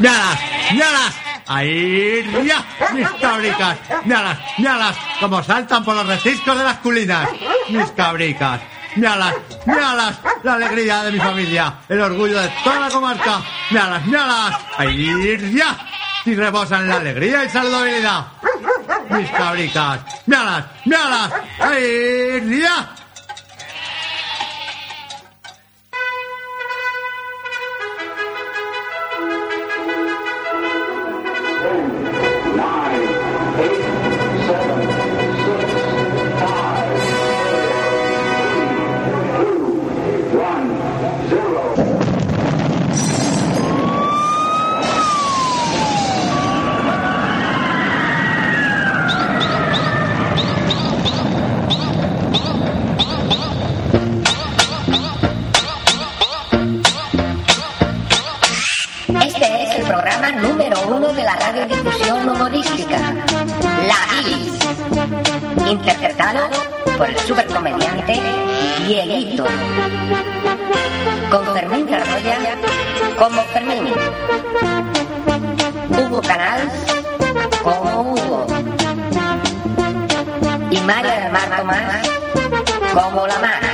míralas, míralas. Ahí ya, mis cabricas. Míralas, míralas, como saltan por los reciscos de las culinas. Mis cabricas. Míralas, míralas, la alegría de mi familia, el orgullo de toda la comarca. Míralas, míralas. Ahí ya. Y rebosan la alegría y saludabilidad. Mis cabricas. Míralas, míralas. Ahí ya. Por el supercomediante Dieguito, con Fermín Carroya como Fermín, Hugo Canals como Hugo. Y María del Mar Tomás como la Mar.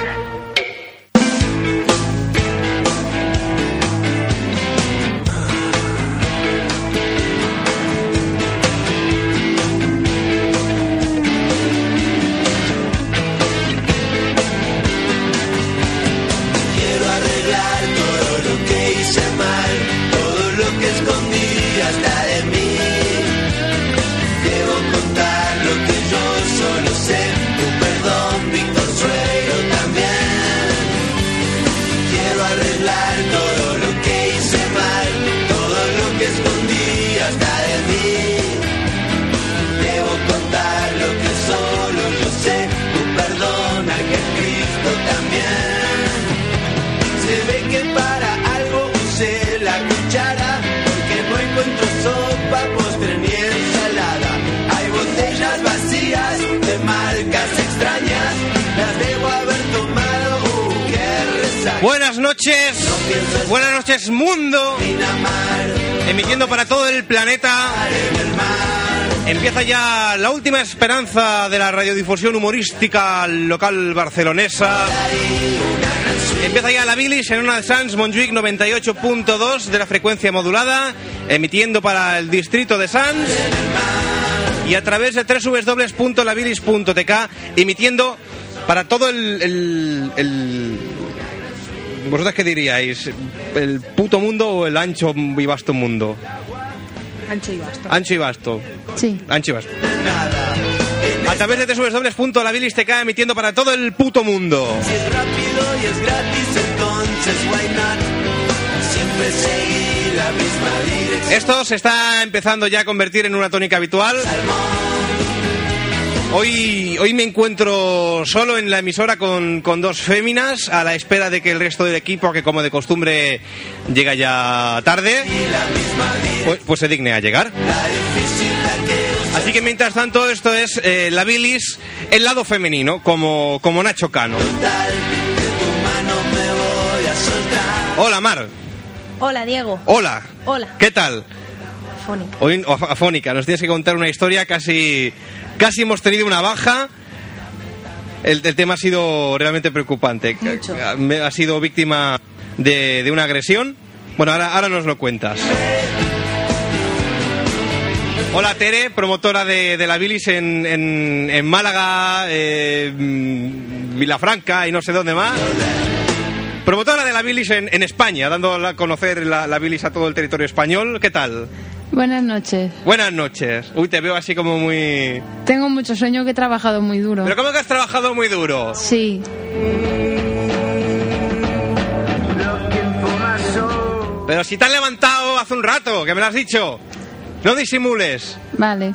Buenas noches, buenas noches mundo, emitiendo para todo el planeta. Empieza ya la última esperanza de la radiodifusión humorística local barcelonesa. Empieza ya la bilis en una de Sans Montjuic 98.2 de la frecuencia modulada, emitiendo para el distrito de Sans y a través de www.labilis.tk emitiendo para todo el, ¿Vosotras qué diríais? ¿El puto mundo o el ancho y vasto mundo? Ancho y vasto. Ancho y vasto. Sí. Ancho y vasto. A través de www.labilis.tk emitiendo para todo el puto mundo. Si es rápido y es gratis, entonces why not? Siempre seguí la misma dirección. Esto se está empezando ya a convertir en una tónica habitual. Hoy, hoy me encuentro solo en la emisora con, con dos féminas a la espera de que el resto del equipo, que como de costumbre llega ya tarde, pues, pues se digne a llegar. Así que mientras tanto esto es eh, la bilis, el lado femenino, como, como Nacho Cano. Hola Mar, Hola, Diego. hola, Hola. ¿qué tal? Fónica. Hoy, afónica, nos tienes que contar una historia, casi, casi hemos tenido una baja. El, el tema ha sido realmente preocupante. Mucho. Ha- sido víctima de, de una agresión. Bueno, ahora, ahora nos lo cuentas. Hola Tere, promotora de, de la bilis en, en- en Málaga, eh, Vilafranca y no sé dónde más. Promotora de la bilis en, en España, dando a conocer la, la bilis a todo el territorio español. ¿Qué tal? Buenas noches. Buenas noches. Uy, te veo así como muy... Tengo mucho sueño que he trabajado muy duro. Pero ¿cómo que has trabajado muy duro? Sí. Pero si te has levantado hace un rato, que me lo has dicho. No disimules. Vale.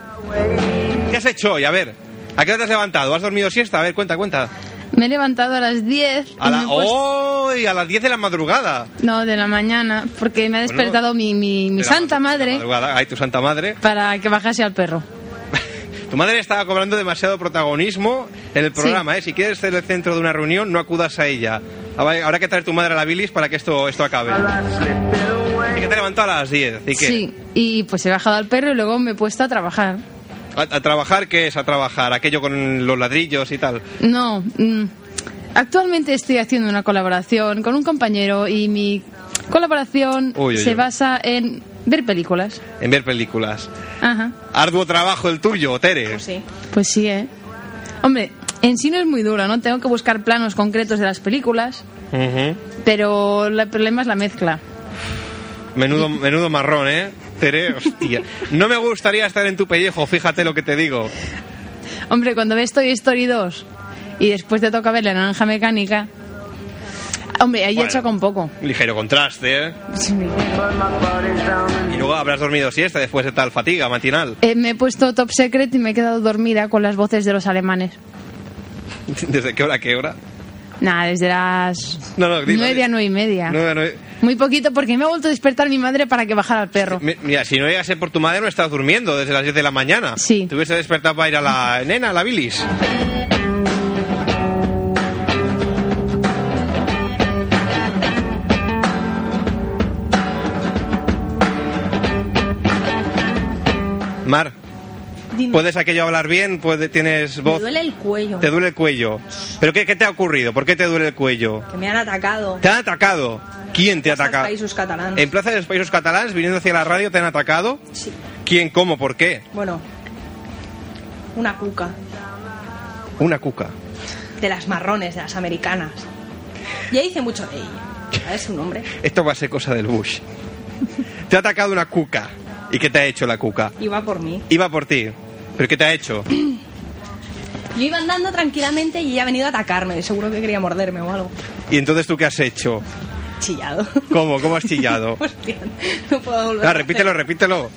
¿Qué has hecho hoy? A ver. ¿A qué hora te has levantado? ¿Has dormido siesta? A ver, cuenta, cuenta. Me he levantado a las 10. y A, la... puesto- ¡Oh! a las 10 de la madrugada. No, de la mañana, porque me ha despertado mi, mi, mi De santa madre madrugada. Ay, tu santa madre. para que bajase al perro. Tu madre estaba cobrando demasiado protagonismo en el programa, ¿eh? Si quieres ser el centro de una reunión, no acudas a ella. Habrá que traer tu madre a la bilis para que esto, esto acabe. que te he levantado a las 10. ¿Y qué? Sí, y pues he bajado al perro y luego me he puesto a trabajar. ¿A, a trabajar qué es a trabajar? Aquello con los ladrillos y tal. No, mm, actualmente estoy haciendo una colaboración con un compañero y mi colaboración Uy, uy, se uy. basa en ver películas. En ver películas. Ajá. Arduo trabajo el tuyo, Tere. Pues sí. Pues sí, ¿eh? Hombre, en sí no es muy duro, ¿no? Tengo que buscar planos concretos de las películas, Ujú. pero el problema es la mezcla. Menudo, menudo marrón, ¿eh? Tere, hostia. No me gustaría estar en tu pellejo, fíjate lo que te digo. Hombre, cuando ves Toy Story 2 y después te toca ver la naranja mecánica... Hombre, ahí Bueno. he hecho con poco. Ligero contraste, ¿eh? Y luego habrás dormido siesta después de tal fatiga matinal. Eh, me he puesto Top Secret y me he quedado dormida con las voces de los alemanes. ¿Desde qué hora a qué hora? Nada, desde las No, no, nueve a nueve y media. Muy poquito porque me ha vuelto a despertar mi madre para que bajara al perro. Mi- Mira, si no llegase por tu madre no estás durmiendo desde las 10 de la mañana. Sí. Te hubiese despertado para ir a la nena, a la bilis. Mar, Dime, ¿puedes aquello hablar bien? ¿Puede- ¿Tienes me voz? duele el cuello. ¿Te duele el cuello? ¿Pero qué, qué te ha ocurrido? ¿Por qué te duele el cuello? Que me han atacado. ¿Te han atacado? ¿Quién te ha atacado? Països Catalans. ¿En Plaza de los Países Catalans, viniendo hacia la radio, te han atacado? Sí. ¿Quién, cómo, por qué? Bueno, una cuca. Una cuca. De las marrones, de las americanas. Ya hice mucho de ella. ¿Sabes su nombre? Esto va a ser cosa del Bush. Te ha atacado una cuca. ¿Y qué te ha hecho la cuca? Iba por mí. Iba por ti. ¿Pero qué te ha hecho? Yo iba andando tranquilamente y ella ha venido a atacarme. Seguro que quería morderme o algo. ¿Y entonces tú qué has hecho? Chillado. ¿Cómo? ¿Cómo has chillado? Hostia, no puedo volver. Ah, repítelo, repítelo.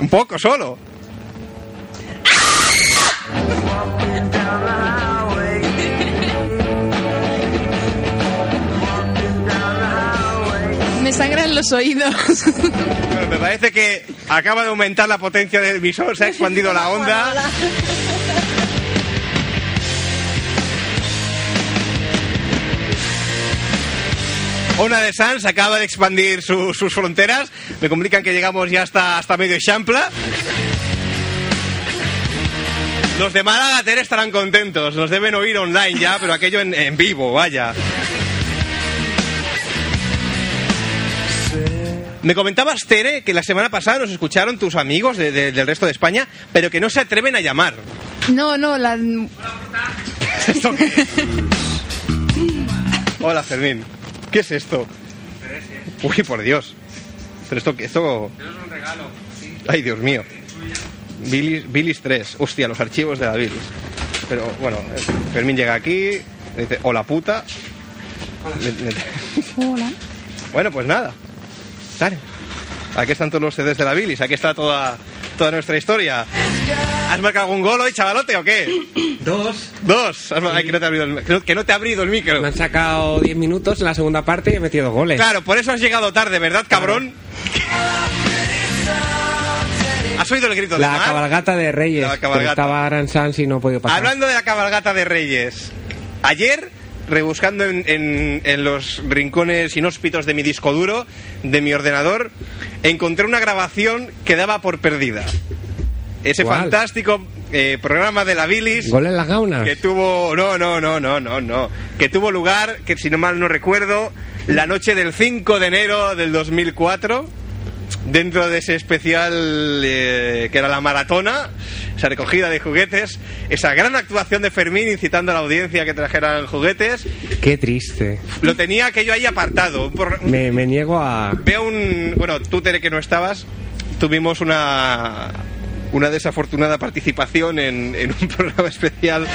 Un poco solo. Me sangran los oídos. Me parece que acaba de aumentar la potencia del visor, se ha expandido la onda. Ona de Sans acaba de expandir su- sus fronteras. Me comunican que llegamos ya hasta, hasta medio Champla. Los de Málaga, estarán contentos. Nos deben oír online ya, pero aquello en vivo, vaya. Me comentabas, Tere, que la semana pasada nos escucharon tus amigos de- de- del resto de España, pero que no se atreven a llamar. No, no, la... ¿Esto qué es? Hola, Fermín. ¿Qué es esto? Uy, por Dios. Pero esto... esto... es un regalo. Ay, Dios mío. Bilis, Bilis 3. Hostia, los archivos de la Bilis. Pero bueno, Fermín llega aquí, le dice, hola puta. Le- Hola. Bueno, pues nada. Dale. Aquí están todos los CDs de la Bilis, aquí está toda, toda nuestra historia. ¿Has marcado algún gol hoy, chavalote, o qué? Dos. Dos. Ay, que, no te ha abrido el, que no- que no te ha abrido el micro. Me han sacado 10 minutos en la segunda parte y he metido goles. Claro, por eso has llegado tarde, ¿verdad, cabrón? ¿Has oído el grito de La Mar? cabalgata de Reyes. La cabalgata. estaba Aran Sanz y no he podido pasar. Hablando de la cabalgata de Reyes, ayer, rebuscando en, en- en los rincones inhóspitos de mi disco duro, de mi ordenador, encontré una grabación que daba por perdida. Ese ¿Cuál? fantástico eh, programa de la Bilis Gol en las gaunas. que tuvo no no no no no no que tuvo lugar que si no mal no recuerdo la noche del 5 de enero del 2004 dentro de ese especial eh, que era la maratona esa recogida de juguetes esa gran actuación de Fermín incitando a la audiencia a que trajeran juguetes Qué triste. lo tenía aquello ahí apartado por- Me, me niego a... Veo un. Bueno, tú, Tere, que no estabas, tuvimos una. Una desafortunada participación en, en un programa especial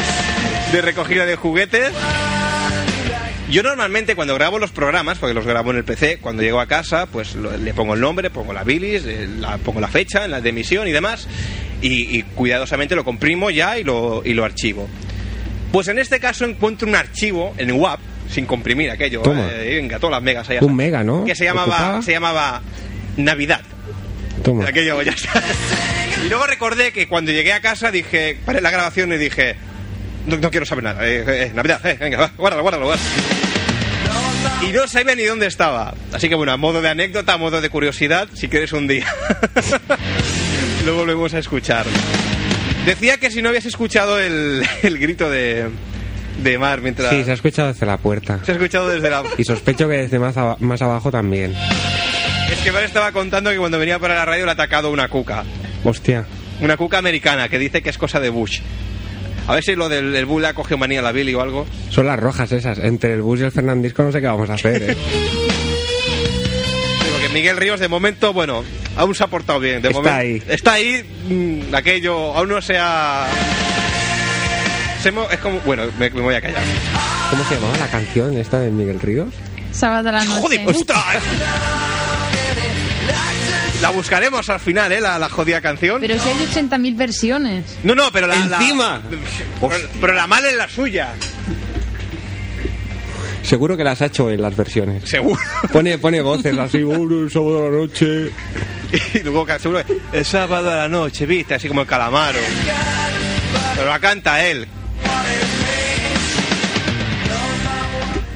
de recogida de juguetes. Yo normalmente cuando grabo los programas, porque los grabo en el PC, cuando llego a casa, pues lo- le pongo el nombre, pongo la bilis, eh, la- pongo la fecha en la de emisión y demás, y, y cuidadosamente lo comprimo ya y lo, y lo archivo. Pues en este caso encuentro un archivo en WAP, sin comprimir aquello, Toma. eh, venga, todas las megas allá. Un mega, ¿no? Que se llamaba, ¿Ocupaba? se llamaba Navidad. Toma. Aquello ya está. Y luego recordé que cuando llegué a casa dije, paré la grabación y dije, no, no quiero saber nada. eh, eh, Navidad, eh, venga, va, guárdalo, guárdalo, guárdalo. Y no sabía ni dónde estaba. Así que bueno, a modo de anécdota, a modo de curiosidad, si quieres un día, lo volvemos a escuchar. Decía que si no habías escuchado el, el grito de, de Mar mientras... Sí, se ha escuchado desde la puerta. se ha escuchado desde la... Y sospecho que desde más, más abajo también. Es que Mar estaba contando que cuando venía para la radio le ha atacado una cuca. Hostia. Una cuca americana que dice que es cosa de Bush. A ver si lo del el Bull le ha cogido manía a la Billy o algo. Son las rojas esas. Entre el bus y el Fernandisco no sé qué vamos a hacer, ¿eh? Digo que Miguel Ríos de momento, bueno, aún se ha portado bien. De Está momento- ahí. Está ahí, mm, aquello, aún no se ha... se mo- es como, bueno, me, me voy a callar. ¿Cómo se llamaba la canción esta de Miguel Ríos? Sábado a la noche. ¡Hijo de puta! La buscaremos al final, ¿eh? La, la jodida canción. Pero si hay 80.000 versiones. No, no, pero la... la- ¡Encima! pero, pero la mala es la suya. Seguro que las ha hecho en las versiones. Seguro. Pone, pone voces así, "Oh, el sábado a la noche. Y luego que seguro el sábado a la noche, viste, así como el calamaro. Pero la canta él.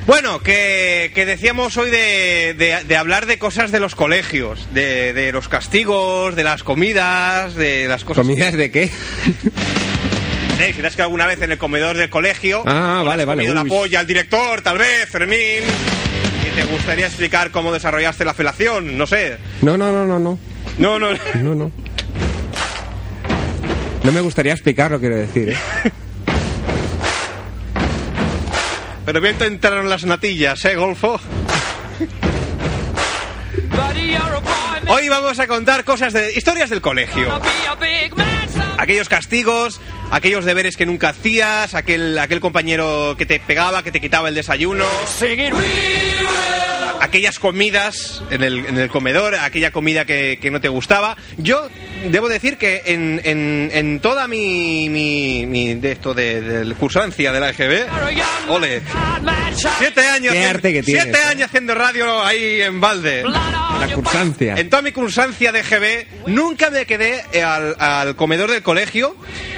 Bueno, que, que decíamos hoy de, de- de hablar de cosas de los colegios, de, de los castigos, de las comidas, de las cosas. ¿Comidas de qué? ¿Eh? Si te has quedado alguna vez en el comedor del colegio, Ah, vale, vale. comido la polla al director, tal vez, Fermín, y te gustaría explicar cómo desarrollaste la felación, no sé. No, no, no, no, no. No, no. No, no. No me gustaría explicarlo, quiero decir, ¿eh? Pero bien te entraron las natillas, ¿eh, Golfo? Hoy vamos a contar cosas de historias del colegio. Aquellos castigos, aquellos deberes que nunca hacías, aquel, aquel compañero que te pegaba, que te quitaba el desayuno, aquellas comidas en el, en el comedor, aquella comida que, que no te gustaba. Yo debo decir que en, en, en toda mi, mi, mi- de esto de, de cursancia de la EGB, ole, siete años, Qué arte que tienes, siete ¿eh? años haciendo radio ahí en Valde. La cursancia. En toda mi cursancia de GB nunca me quedé al, al comedor del colegio,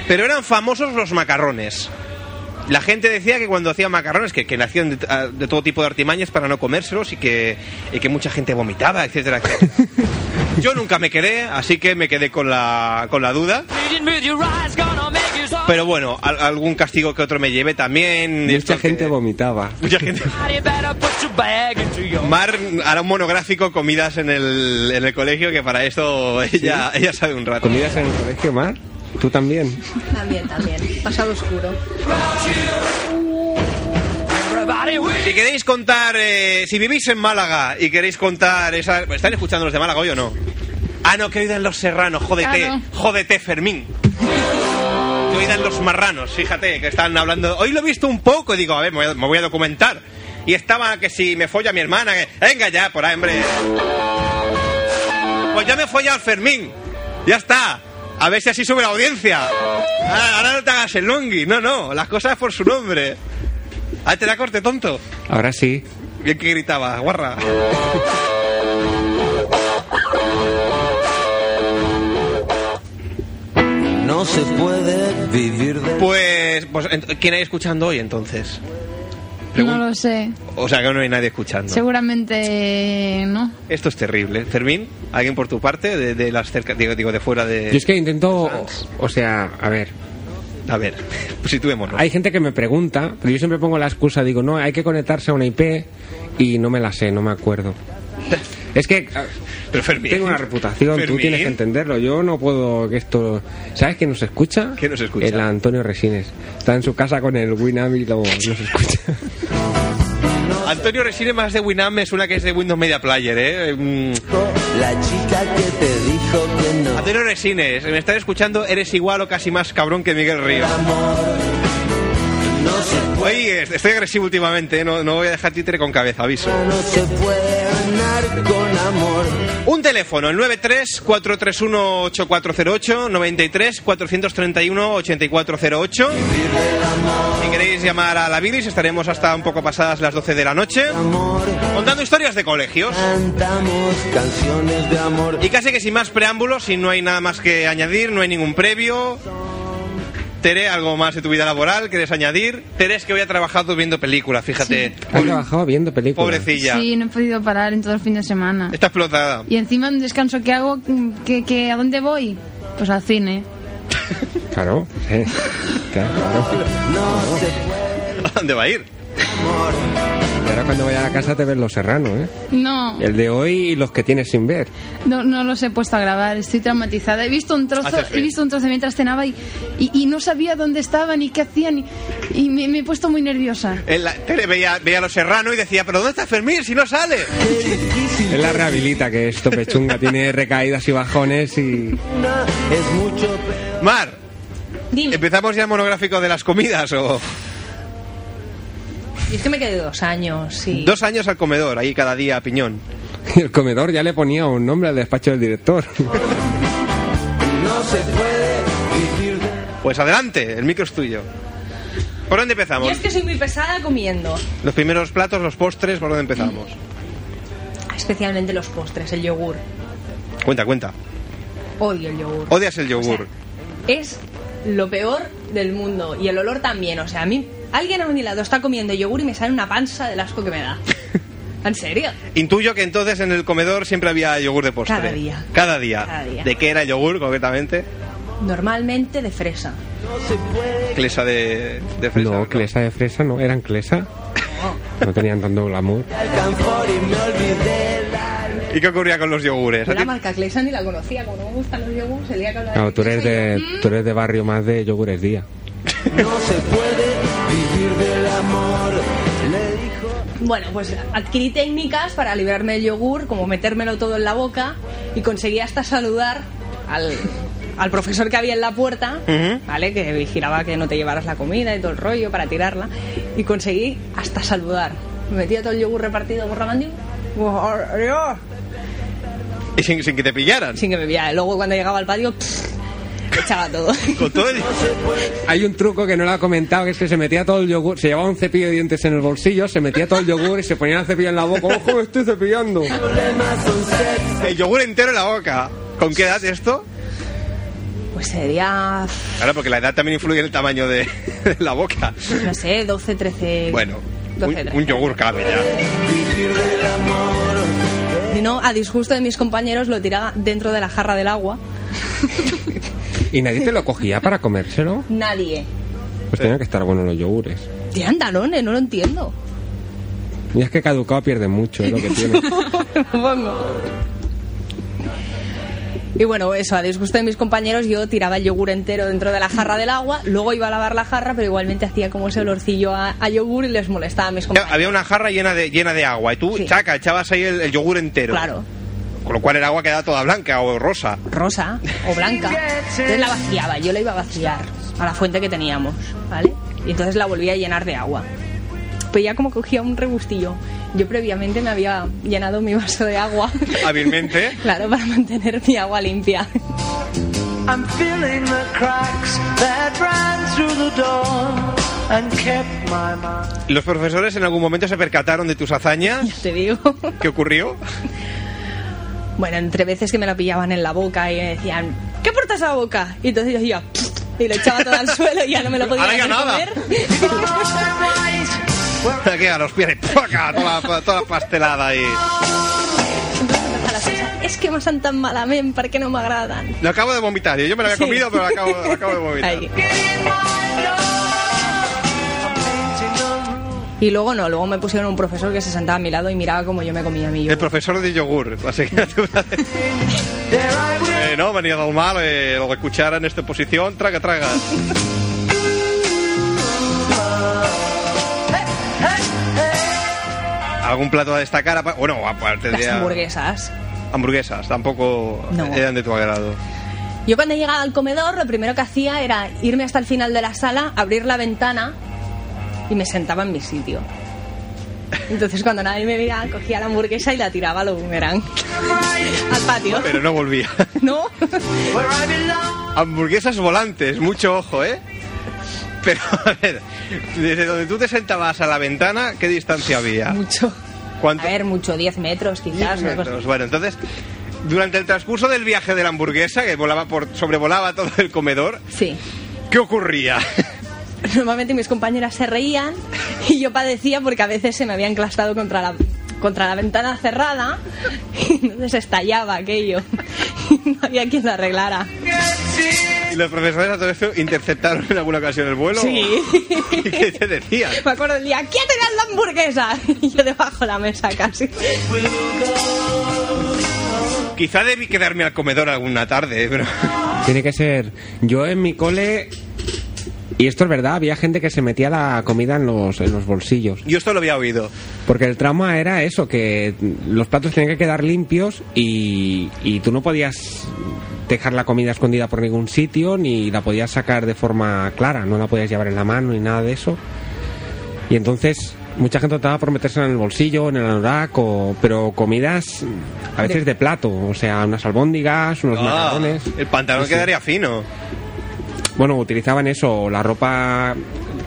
pero eran famosos los macarrones. La gente decía que cuando hacían macarrones, que, que le hacían de, a- de todo tipo de artimañas para no comérselos y que, y que mucha gente vomitaba, etcétera, etcétera. Yo nunca me quedé, así que me quedé con la, con la duda. Pero bueno, al- algún castigo que otro me lleve también. Mucha Esto que- gente vomitaba. Mucha gente. Mar hará un monográfico comidas en el, en el colegio que para esto ella, ella sabe un rato. ¿Comidas en el colegio, Mar? ¿Tú también? También, también. Pasado oscuro. Si queréis contar, eh, si vivís en Málaga y queréis contar esa... ¿Están escuchando los de Málaga hoy o no? Ah, no, que oídan los serranos, jódete, Claro. jódete Fermín. Que oídan los marranos, fíjate, que están hablando... Hoy lo he visto un poco y digo, a ver, me voy a, me voy a documentar. Y estaba que si me folla mi hermana, que... Venga ya, por ahí, hombre. Pues ya me he follado al Fermín. Ya está. A ver si así sube la audiencia. Ah, ahora no te hagas el longui. No, no, las cosas por su nombre. Ah, te la corte, tonto. Ahora sí. Bien que gritaba, guarra. No se puede vivir de... Pues, pues ¿quién hay escuchando hoy entonces? No lo sé. O sea que no hay nadie escuchando. Seguramente no. Esto es terrible. Fermín, ¿alguien por tu parte? De, de las cerca, digo, digo, de fuera de... Yo es que intento, o sea, a ver, A ver, pues situémonos. hay gente que me pregunta, pero yo siempre pongo la excusa, digo, no, hay que conectarse a una IP y no me la sé, no me acuerdo. Es que ah, Pero Fermín... tengo una reputación, tú tienes que entenderlo. Yo no puedo que esto. ¿Sabes quién nos escucha? ¿Quién nos escucha? El Antonio Resines. Está en su casa con el Winam y lo, nos escucha. Antonio Resine más de Winamp me suena que es de Windows Media Player, ¿eh? Mm. La chica que te dijo que no. Antonio Resines, me estás escuchando, eres igual o casi más cabrón que Miguel se, Oye, estoy agresivo últimamente, ¿eh? no, no voy a dejar títere con cabeza, aviso. no se puede ganar con amor. Un teléfono, el 93-431-8408, 93-431-8408. Si queréis llamar a la Bilis, estaremos hasta un poco pasadas las 12 de la noche, contando historias de colegios. cantamos canciones de amor. Y casi que sin más preámbulos, si no hay nada más que añadir, no hay ningún previo. Tere, algo más de tu vida laboral, ¿quieres añadir? Tere es que hoy ha trabajado viendo películas, fíjate. Has trabajado viendo películas. Pobrecilla. Sí, no he podido parar en todo el fin de semana. Está explotada. Y encima un descanso que hago, que, que ¿a dónde voy? Pues al cine. Claro, sí. Claro, claro. ¿A dónde va a ir? Ahora cuando vaya a la casa te ves Los Serranos, ¿eh? No, El de hoy y los que tienes sin ver. no, no los he puesto a grabar, estoy traumatizada. He visto un trozo, he visto un trozo mientras cenaba y, y, y no sabía dónde estaban y qué hacían y, y me, me he puesto muy nerviosa. Él, la- Tere veía, veía a los serranos y decía, ¿pero dónde está Fermín si no sale? Es la rehabilita que es topechunga, tiene recaídas y bajones y... Mar, Dime. ¿empezamos ya el monográfico de las comidas o...? Y es que me quedé dos años, sí. Dos años al comedor, ahí cada día a piñón. y el comedor ya le ponía un nombre al despacho del director. Pues adelante, el micro es tuyo. ¿Por dónde Yo empezamos? es que soy muy pesada comiendo. Los primeros platos, los postres, ¿por dónde empezamos? Especialmente los postres, el yogur. Cuenta, cuenta. Odio el yogur. Odias el yogur. Es lo peor del mundo. Y el olor también. O sea, a mí, alguien a mi lado está comiendo yogur y me sale una panza del asco que me da. ¿En serio? Intuyo que entonces en el comedor siempre había yogur de postre. Cada día. Cada día. Cada día. ¿De qué era el yogur concretamente? Normalmente de fresa. Clesa de, de fresa. No, clesa de fresa, no, eran clesa. No tenían tanto glamour. ¿Y qué ocurría con los yogures? Yo ¿A la marca Clesa ni la conocía. Como no me gustan los yogures, el día que hablaba Claro, tú eres de, tú eres de barrio más de yogures día. Bueno, pues adquirí técnicas para librarme del yogur, como metérmelo todo en la boca y conseguí hasta saludar al, al profesor que había en la puerta. ¿vale? Que vigilaba que no te llevaras la comida y todo el rollo para tirarla. Y conseguí hasta saludar. Me metía todo el yogur repartido por la mandíbula. Y sin, sin que te pillaran. Sin que me viera. Luego cuando llegaba al patio, pff, todo. Con todo el... Hay un truco que no lo ha comentado, que es que se metía todo el yogur, se llevaba un cepillo de dientes en el bolsillo, se metía todo el yogur y se ponía el cepillo en la boca. ¡Ojo, me estoy cepillando! el yogur entero en la boca. ¿Con qué edad esto? Pues sería, Claro, porque la edad también influye en el tamaño de, de la boca. no sé, 12, 13... Bueno, 12, un, 13. un yogur cabe ya. Si no, a disgusto de mis compañeros lo tiraba dentro de la jarra del agua. ¿Y nadie te lo cogía para comérselo? Nadie. Pues tenían que estar buenos los yogures. Tiran talones, no lo entiendo. Y es que caducado pierde mucho, es lo que tiene. Supongo. Y bueno, eso, a disgusto de mis compañeros, yo tiraba el yogur entero dentro de la jarra del agua, luego iba a lavar la jarra, pero igualmente hacía como ese olorcillo a, a yogur y les molestaba a mis compañeros. Había una jarra llena de, llena de agua y tú, Sí. chaca, echabas ahí el, el yogur entero. Claro, Con lo cual el agua quedaba toda blanca o rosa. rosa o blanca. Entonces la vaciaba, yo la iba a vaciar a la fuente que teníamos, ¿vale? Y entonces la volvía a llenar de agua. Pues ya como cogía un rebustillo. Yo previamente me había llenado mi vaso de agua. Hábilmente. Claro, para mantener mi agua limpia. I'm feeling the cracks that ran through the door and kept my mind. ¿Los profesores en algún momento se percataron de tus hazañas? Ya te digo. ¿Qué ocurrió? Bueno, entre veces que me la pillaban en la boca y me decían, ¿qué portas a la boca? Y entonces yo decía, y lo echaba todo al suelo y ya no me lo podía hacer nada. comer. Aquí a los pies, ¡paca! toda, toda la pastelada ahí. Es que me san tan malament, ¿por qué no me agradan? Lo acabo de vomitar. Yo me lo había Sí. comido, pero lo acabo, lo acabo de vomitar. Ahí. Y luego no, luego me pusieron un profesor que se sentaba a mi lado y miraba como yo me comía mi El yogur. profesor de yogur, la asignatura de... Eh, no, venía del mal, eh, cuchara en esta posición, traga, traga. ¿Algún plato a destacar? Bueno, aparte Las de... hamburguesas. Hamburguesas, tampoco No. eran de tu agrado. Yo cuando llegaba al comedor lo primero que hacía era irme hasta el final de la sala, abrir la ventana y me sentaba en mi sitio. Entonces cuando nadie me veía, cogía la hamburguesa y la tiraba a lo boomerang. al patio. Pero no volvía. ¿No? Hamburguesas volantes, mucho ojo, ¿eh? Pero, a ver, desde donde tú te sentabas a la ventana, ¿qué distancia había? Mucho. ¿Cuánto? A ver, mucho, 10 metros quizás. metros. Bueno, entonces, durante el transcurso del viaje de la hamburguesa, que volaba por, sobrevolaba todo el comedor, Sí. ¿Qué ocurría? Normalmente mis compañeras se reían y yo padecía porque a veces se me había enclastado contra la, contra la ventana cerrada y entonces estallaba aquello y no había quien lo arreglara. ¿Y los profesores a todo esto interceptaron en alguna ocasión el vuelo? Sí. ¿Y qué te decían? Me acuerdo el día, ¿quién tenía la hamburguesa? Y yo debajo de la mesa casi. Quizá debí quedarme al comedor alguna tarde, pero... Tiene que ser. Yo en mi cole. Y esto es verdad, había gente que se metía la comida en los, en los bolsillos. Yo esto lo había oído. Porque el trauma era eso, que los platos tenían que quedar limpios y, y tú no podías dejar la comida escondida por ningún sitio ni la podías sacar de forma clara, no la podías llevar en la mano ni nada de eso. Y entonces mucha gente optaba por meterse en el bolsillo, en el anorak, o, pero comidas a veces de plato, o sea, unas albóndigas, unos Ah, macarrones. el pantalón Sí, quedaría fino. Bueno, utilizaban eso, la ropa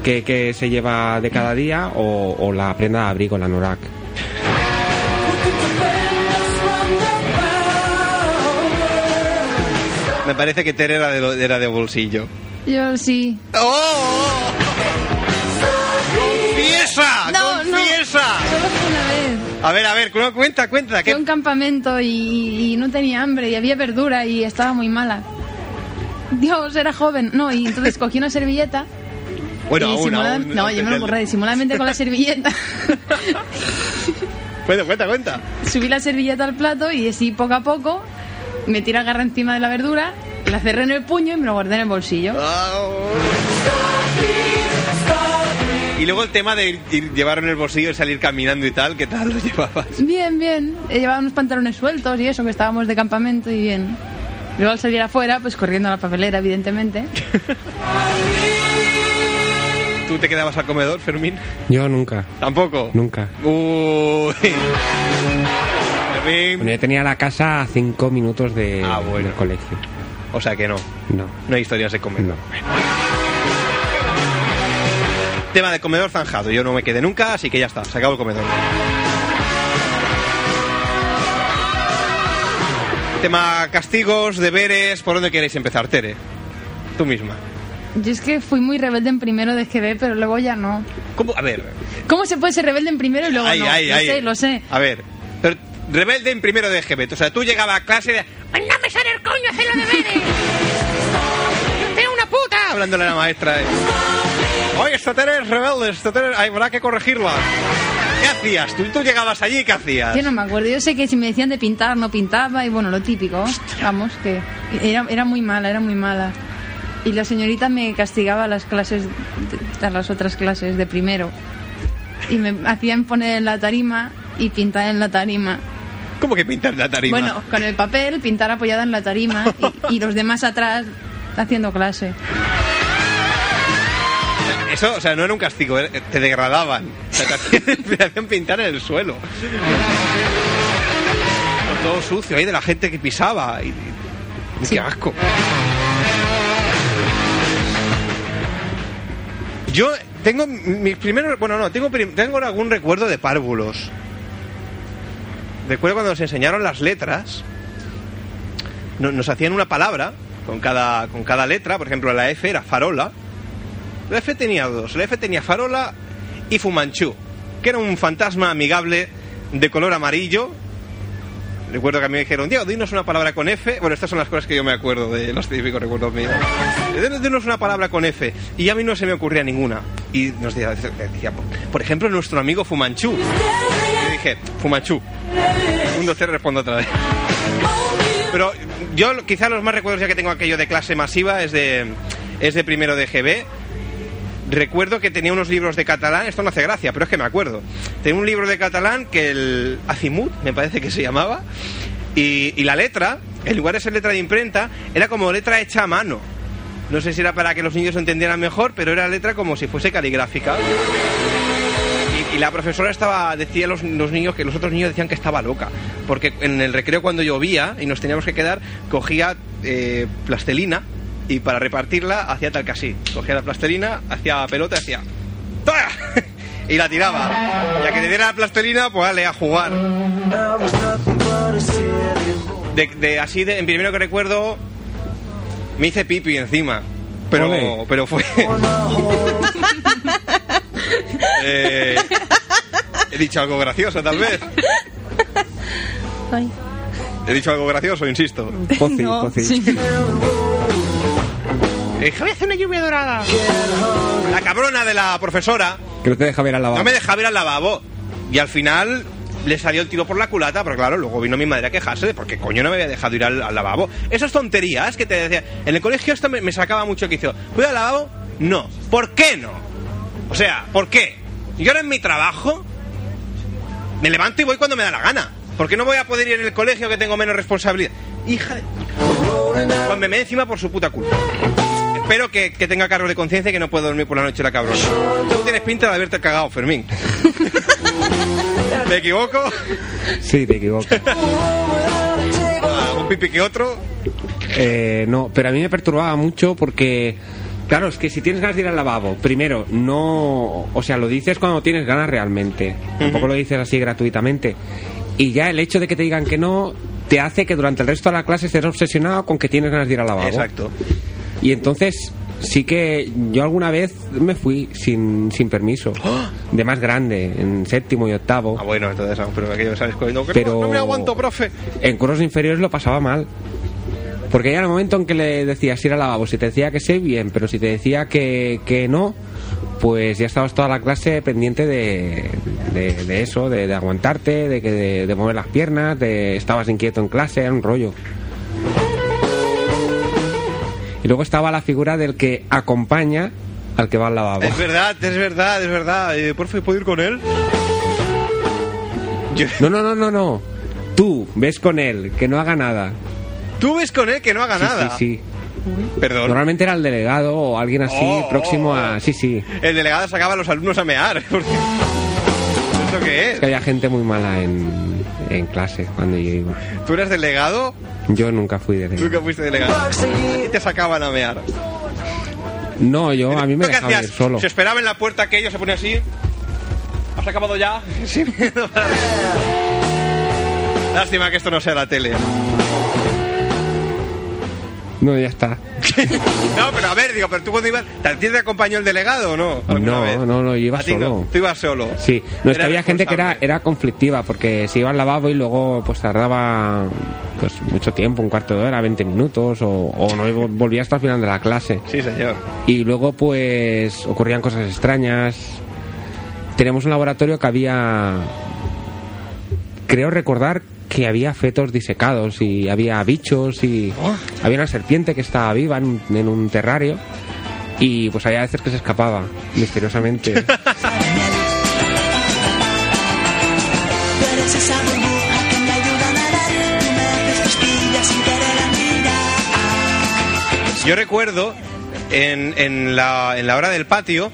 que, que se lleva de cada día o, o la prenda de abrigo, la anorak. Me parece que Tere era de, lo- era de bolsillo. Yo sí. ¡Oh! ¡Confiesa! No, no. ¡Confiesa! Solo fue una vez. A ver, a ver, cu- cuenta, cuenta. ¿qué? un campamento y, y no tenía hambre y había verdura y estaba muy mala. Dios, era joven. No, y entonces cogí una servilleta Bueno, y aún, No, yo me lo borré. Disimuladamente con la servilleta. Cuenta, cuenta, cuenta. Subí la servilleta al plato y así poco a poco metí la garra encima de la verdura, la cerré en el puño y me lo guardé en el bolsillo. Y luego el tema de ir, ir- llevar en el bolsillo y salir caminando y tal, ¿qué tal lo llevabas? Bien, bien. He llevado unos pantalones sueltos y eso, que estábamos de campamento y bien. Luego al salir afuera, pues corriendo a la papelera, evidentemente. ¿Tú te quedabas al comedor, Fermín? Yo nunca, ¿Tampoco? nunca. Uy. Fermín. Bueno, yo tenía la casa a cinco minutos de, Ah, bueno. del colegio. O sea que no, No, no hay historias de comedor. no. Tema de comedor zanjado. Yo no me quedé nunca, así que ya está, se acabó el comedor. Tema castigos, deberes, ¿por dónde queréis empezar, Tere? Tú misma. Yo es que fui muy rebelde en primero de GB, pero luego ya no. ¿Cómo? A ver. ¿Cómo se puede ser rebelde en primero y luego Ahí, no? ahí, lo ahí. sé, lo sé. A ver. Pero, rebelde en primero de GB. O sea, tú llegabas a clase de... "Pues no me sale el coño hacer los deberes! ¡Tengo una puta! Hablándole a la maestra. eh. Oye, esta Tere es rebelde, esta Tere... Ay, habrá que corregirla. ¿Qué hacías? ¿Tú, tú llegabas allí y qué hacías? Yo no me acuerdo. Yo sé que si me decían de pintar, no pintaba y bueno, lo típico. Vamos, que era, era muy mala, era muy mala. Y la señorita me castigaba las clases, de- las otras clases de primero. Y me hacían poner en la tarima y pintar en la tarima. ¿Cómo que pintar la tarima? Bueno, con el papel, pintar apoyada en la tarima y, y los demás atrás haciendo clase. Eso, o sea, no era un castigo, era- te degradaban. O sea, te hacían, te hacían pintar en el suelo. Todo sucio ahí de la gente que pisaba. Y, y- ¡Qué asco! Yo tengo mis primeros... Bueno, no, tengo, tengo algún recuerdo de párvulos. Recuerdo cuando nos enseñaron las letras. no- Nos hacían una palabra con cada, con cada letra. Por ejemplo, la F era farola. La F tenía dos. La F tenía farola y Fumanchu, que era un fantasma amigable de color amarillo. Recuerdo que a mí me dijeron, Diego, dinos una palabra con F. Bueno, estas son las cosas que yo me acuerdo de los típicos recuerdos míos. Dinos- Dinos una palabra con F. Y a mí no se me ocurría ninguna. Y nos decía, por ejemplo, nuestro amigo Fumanchu. Y dije, Fumanchu. Un, dos, tres, respondo otra vez. Pero yo quizá los más recuerdos ya que tengo aquello de clase masiva es de, es de primero de GB. Recuerdo que tenía unos libros de catalán, esto no hace gracia, pero es que me acuerdo. Tenía un libro de catalán que el Azimut, me parece que se llamaba, y, la letra, en lugar de ser letra de imprenta, era como letra hecha a mano. No sé si era para que los niños entendieran mejor, pero era letra como si fuese caligráfica. Y, la profesora estaba decía a los, los niños que los otros niños decían que estaba loca, porque en el recreo cuando llovía y nos teníamos que quedar, cogía eh, plastelina y para repartirla hacía tal que así. Cogía la plastelina, hacía pelota y hacía ¡Toma! y la tiraba. Y a que le diera la plastelina, pues dale a jugar. De, de- así de, en primero que recuerdo, me hice pipi encima. pero, pero fue. Eh, he dicho algo gracioso, tal vez. Ay. He dicho algo gracioso, insisto. Poci, No, poci. Sí. Eh, voy a hacer una lluvia dorada. La cabrona de la profesora Que no te deja ver al lavabo. no me dejaba ir al lavabo. Y al final le salió el tiro por la culata, pero claro, luego vino mi madre a quejarse de por qué coño no me había dejado ir al, al lavabo. Esas tonterías que te decía. En el colegio esto me, me sacaba mucho que hizo. ¿Voy al lavabo? No. ¿Por qué no? O sea, ¿por qué? Yo ahora en mi trabajo me levanto y voy cuando me da la gana. ¿Por qué no voy a poder ir en el colegio que tengo menos responsabilidad? Hija de... Pues me me encima por su puta culpa. Espero que, que tenga cargo de conciencia y que no pueda dormir por la noche la cabrona. Tú tienes pinta de haberte cagado, Fermín. ¿Me equivoco? Sí, te equivocas. Un pipi que otro. Eh, no, pero a mí me perturbaba mucho porque, claro, es que si tienes ganas de ir al lavabo, primero, no. O sea, lo dices cuando tienes ganas realmente. Tampoco lo dices así gratuitamente. Y ya el hecho de que te digan que no te hace que durante el resto de la clase estés obsesionado con que tienes ganas de ir al lavabo. Exacto. Y entonces sí que yo alguna vez me fui sin, sin permiso. De más grande, en séptimo y octavo. Ah, bueno, entonces, ah, pero aquello sales corriendo. que Pero- no, no me aguanto, profe. En cursos inferiores lo pasaba mal. Porque ya en el momento en que le decías ir al lavabo, si te decía que sí, bien, pero si te decía que, que no, pues ya estabas toda la clase pendiente de, de, de eso, de, de aguantarte, de, que, de, de mover las piernas, de estabas inquieto en clase, era un rollo. Y luego estaba la figura del que acompaña al que va al lavabo. Es verdad, es verdad, es verdad. Eh, profe, ¿puedo ir con él? Yo- No, no, no, no, no. Tú ves con él, que no haga nada. Tú ves con él que no haga Sí, nada. sí, sí. Perdón. Normalmente era el delegado o alguien así Oh, próximo oh. a... Sí, sí. El delegado sacaba a los alumnos a mear. porque- ¿Eso qué es? Es que había gente muy mala en, en clase cuando yo iba. ¿Tú eres delegado? Yo nunca fui delegado. Nunca fuiste delegado. Y te sacaban a mear. No, yo a mí me ¿Tú qué dejaban ir solo. Se esperaba en la puerta que ellos se ponía así. ¿Has acabado ya? Sin miedo. Lástima que esto no sea la tele. No, ya está. No, pero a ver, digo, pero tú cuando ibas, ¿a ti te acompañó el delegado o no? ¿Alguna No, vez? no, no, yo iba ¿A ti no? solo. Tú ibas solo. Sí, no es que había gente que era, era conflictiva porque se iba al lavabo y luego pues tardaba pues mucho tiempo, un cuarto de hora, 20 minutos o, o no vol- volvía hasta el final de la clase. Sí, señor. Y luego pues ocurrían cosas extrañas. Teníamos un laboratorio que había... Creo recordar que había fetos disecados y había bichos y había una serpiente que estaba viva en, un- en un terrario y pues había veces que se escapaba misteriosamente. Yo recuerdo en, en, la, en la hora del patio,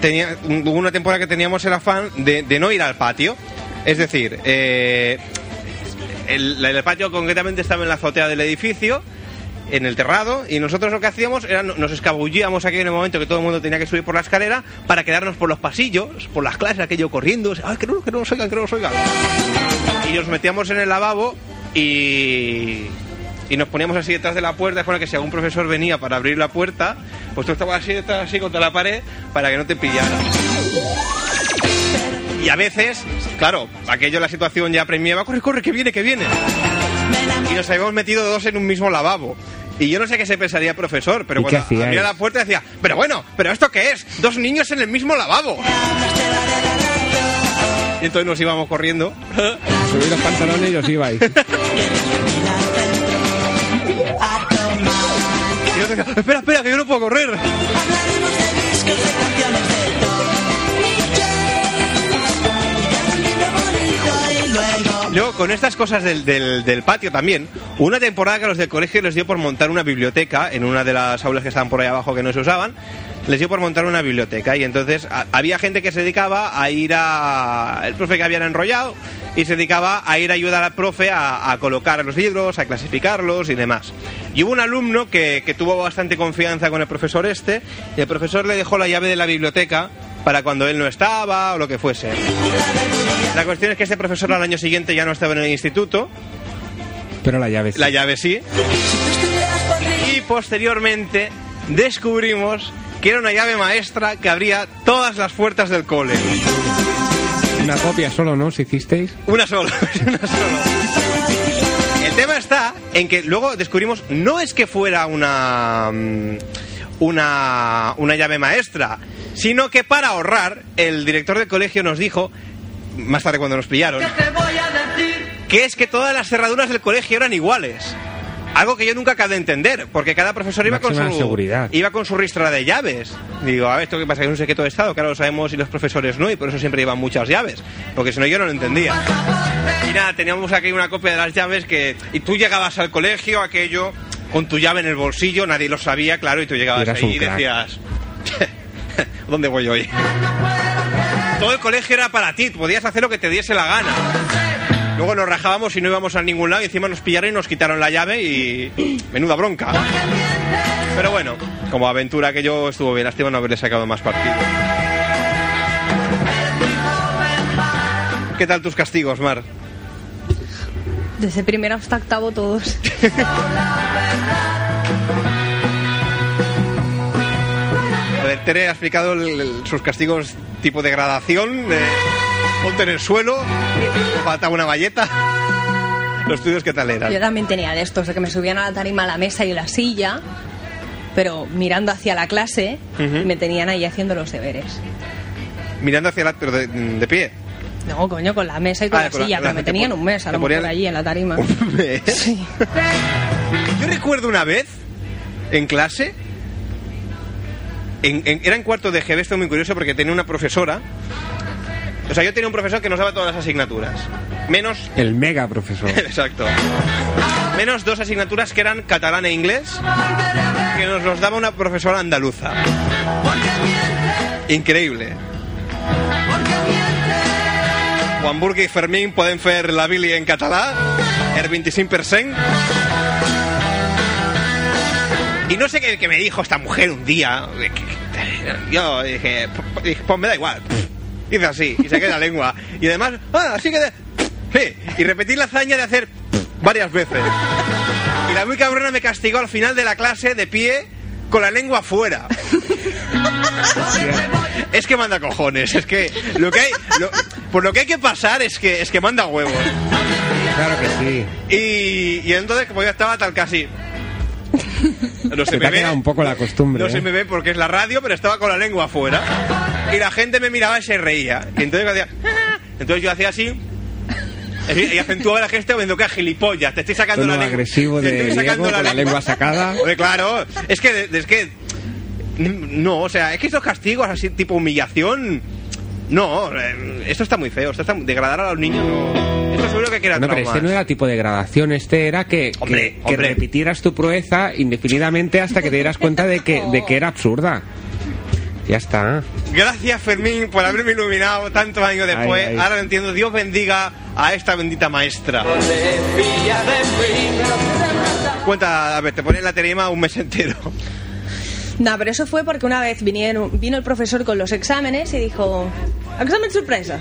tenía, hubo una temporada que teníamos el afán de, de no ir al patio. Es decir, eh, el, patio concretamente estaba en la azotea del edificio, en el terrado, y nosotros lo que hacíamos era no- nos escabullíamos aquí en el momento que todo el mundo tenía que subir por la escalera para quedarnos por los pasillos, por las clases, aquello corriendo, ¡ay, que no, que no nos oigan, que no nos oigan! Y nos metíamos en el lavabo y, y nos poníamos así detrás de la puerta, forma que si algún profesor venía para abrir la puerta, pues tú estabas así detrás, así contra la pared, para que no te pillara. Y a veces, claro, aquello la situación ya premiaba, corre, corre, que viene, que viene. Y nos habíamos metido dos en un mismo lavabo. Y yo no sé qué se pensaría el profesor, pero ¿Y qué cuando abría la puerta decía, pero bueno, pero ¿esto qué es? Dos niños en el mismo lavabo. Y entonces nos íbamos corriendo. Subí los pantalones y os ibais. Y yo decía, espera, espera, que yo no puedo correr. Con estas cosas del, del, patio también, una temporada que a los del colegio les dio por montar una biblioteca en una de las aulas que estaban por ahí abajo que no se usaban, les dio por montar una biblioteca y entonces había gente que se dedicaba a ir a... el profe que habían enrollado y se dedicaba a ir a ayudar al profe a, a colocar los libros, a clasificarlos y demás. Y hubo un alumno que, que tuvo bastante confianza con el profesor este y el profesor le dejó la llave de la biblioteca para cuando él no estaba o lo que fuese. La cuestión es que este profesor al año siguiente ya no estaba en el instituto, Pero la llave sí. la llave sí, y posteriormente descubrimos que era una llave maestra que abría todas las puertas del cole. Una copia solo, ¿no? Si hicisteis. Una sola, una sola. El tema está en que luego descubrimos, no es que fuera una, mm, una, una llave maestra, sino que para ahorrar, el director del colegio nos dijo, más tarde cuando nos pillaron, que es que todas las cerraduras del colegio eran iguales. Algo que yo nunca acabé de entender, porque cada profesor iba con su seguridad. iba con su ristra de llaves. Digo, a ver, esto que pasa que es un secreto de Estado, que ahora lo sabemos y los profesores no, y por eso siempre llevan muchas llaves, porque si no yo no lo entendía. Y nada, teníamos aquí una copia de las llaves que y tú llegabas al colegio, aquello con tu llave en el bolsillo, nadie lo sabía, claro, y tú llegabas ahí y decías, ¿dónde voy hoy? Todo el colegio era para ti, podías hacer lo que te diese la gana. Luego nos rajábamos y no íbamos a ningún lado y encima nos pillaron y nos quitaron la llave y menuda bronca. Pero bueno, como aventura que yo estuvo bien, lástima no haberle sacado más partido. ¿Qué tal tus castigos, Mar? Desde primero hasta octavo todos. A ver, Tere ha explicado el- el- sus castigos tipo degradación, de ponte en el suelo, falta una valleta. Los tuyos, ¿qué tal eran? Yo también tenía de estos, de que me subían a la tarima a la mesa y la silla, pero mirando hacia la clase, y me tenían ahí haciendo los deberes. Mirando hacia la... pero de, de pie. No, coño, con la mesa y con Ah, la con silla, la- pero me te tenían un mes, a lo mejor ponían- allí en la tarima. Un mes. Sí. Yo recuerdo una vez, en clase, en, en- era en cuarto de GB, esto es muy curioso porque tenía una profesora. O sea, yo tenía un profesor que nos daba todas las asignaturas. Menos El mega profesor. Exacto. Menos dos asignaturas que eran catalán e inglés, que nos los daba una profesora andaluza. Increíble. Juan Burgue y Fermín pueden fer la Billy en catalán, el 25%. Y no sé qué, qué me dijo esta mujer un día. Yo dije, pues me da igual. Dice así, y se queda la lengua. Y además, ah, así que... de- Sí, y repetir la hazaña de hacer varias veces. Y la muy cabrona me castigó al final de la clase de pie con la lengua fuera. Es que manda cojones, es que lo que hay, lo- por lo que hay que pasar es que es que manda huevos. Claro que sí. Y, y entonces como yo estaba tal casi no se te me ha ve, quedado un poco la costumbre. no se ¿eh? me ve porque es la radio, pero estaba con la lengua afuera. Y la gente me miraba y se reía. Y entonces yo hacía, entonces yo hacía así. Y acentuaba la gesto viendo que gilipollas, te estoy sacando Tono la lengua. agresivo te de estoy Diego con la lengua sacada. Claro, es que, es que, no, o sea, es que estos castigos así tipo humillación, no, eh, esto está muy feo, esto está, degradar a los niños no, que queda No, pero este no era tipo de gradación, este era que, que- Hombre, que hombre. repitieras tu proeza indefinidamente hasta que te dieras cuenta de que, de que era absurda. Ya está. Gracias Fermín por haberme iluminado tantos años después. Ay, ay. Ahora lo entiendo. Dios bendiga a esta bendita maestra. Cuenta, a ver, te pones la terima un mes entero. No, pero eso fue porque una vez vinieron, vino el profesor con los exámenes y dijo, examen sorpresa.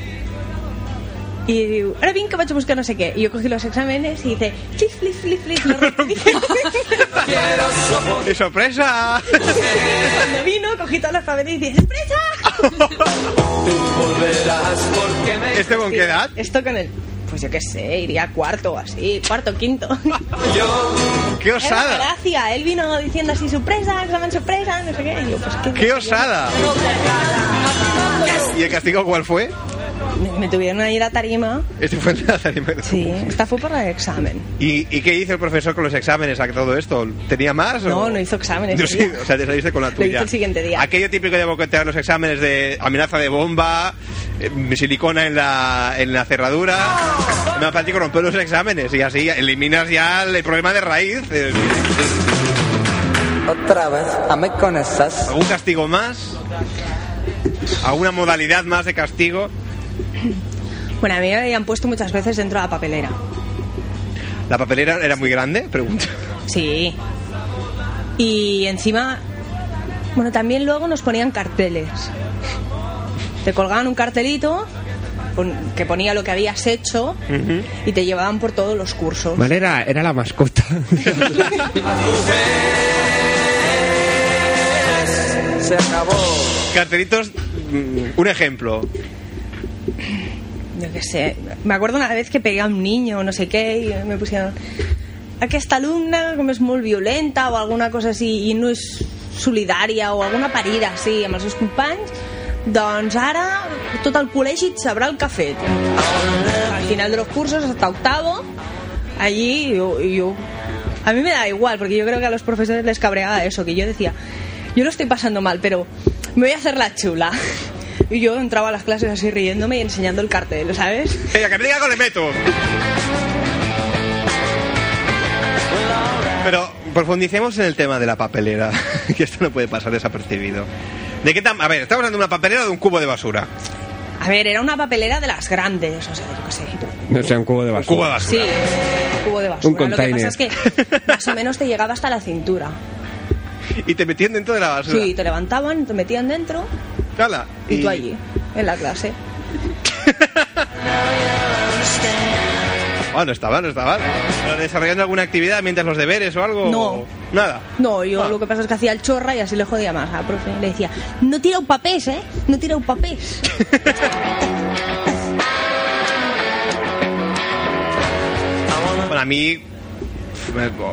Y diu, ara vinc que vaig a buscar no sé qué. Y yo cogí los exámenes y dice, flip, flip, flip, flip. lo repetí. ¡Qué sorpresa! Cuando vino, cogí todas las papeles y dice, ¡sorpresa! ¿Este con qué edad? Esto con el, pues yo qué sé, iría cuarto o así, cuarto, quinto. ¡Qué Era osada! gracia, él vino diciendo así, sorpresa, examen sorpresa, no sé qué. Y yo, pues qué. ¡Qué osada! ¿Y el castigo cuál fue? Me, me tuvieron ahí la tarima. Este fue la tarima. Sí, esta fue por el examen. ¿Y, y qué hizo el profesor con los exámenes a todo esto? ¿Tenía más? No, o... no hizo exámenes. Yo sí, tío. o sea, te saliste con la Lo tuya. hizo el siguiente día. Aquello típico de boquetear los exámenes de amenaza de bomba, eh, silicona en la, en la cerradura. Me práctico romper los exámenes y así eliminas ya el problema de raíz. Eh, Otra vez, a mí con esas. ¿Algún castigo más? ¿Alguna modalidad más de castigo? Bueno, a mí me habían puesto muchas veces dentro de la papelera. ¿La papelera era muy grande? Pregunta. Sí. Y encima, bueno, también luego nos ponían carteles. Te colgaban un cartelito que ponía lo que habías hecho y te llevaban por todos los cursos. Vale, era, era la mascota. se acabó. Cartelitos, mm, un ejemplo. Yo qué sé. Me acuerdo una vez que pegué a un niño o no sé qué y me pusieron aquesta alumna com és molt violenta o alguna cosa així i no és solidària o alguna parida així amb els seus companys doncs ara tot el col·legi et sabrà el que ha fet al final de los cursos hasta octavo allí yo, yo a mí me da igual porque yo creo que a los profesores les cabreaba eso que yo decía yo lo estoy pasando mal pero me voy a hacer la chula y yo entraba a las clases así riéndome y enseñando el cartel ¿sabes? Venga, que me diga algo le meto. Pero profundicemos en el tema de la papelera, que esto no puede pasar desapercibido. ¿De qué tam- A ver, estamos hablando de una papelera o de un cubo de basura. A ver, era una papelera de las grandes, o sea, yo qué sé. O sea, un cubo de Un basura. cubo de basura. Sí, un cubo de basura. Un Lo que container. pasa es que más o menos te llegaba hasta la cintura. Y te metían dentro de la basura. Sí, te levantaban, te metían dentro Hala, y, tú allí, en la clase. Ah, no está mal, no. ¿Pero ¿Desarrollando alguna actividad mientras los deberes o algo? No. Nada. No, yo Ah. lo que pasa es que hacía el chorra y así le jodía más al profe. Le decía, no tira un papés, ¿eh? No tira un papés. Bueno, a mí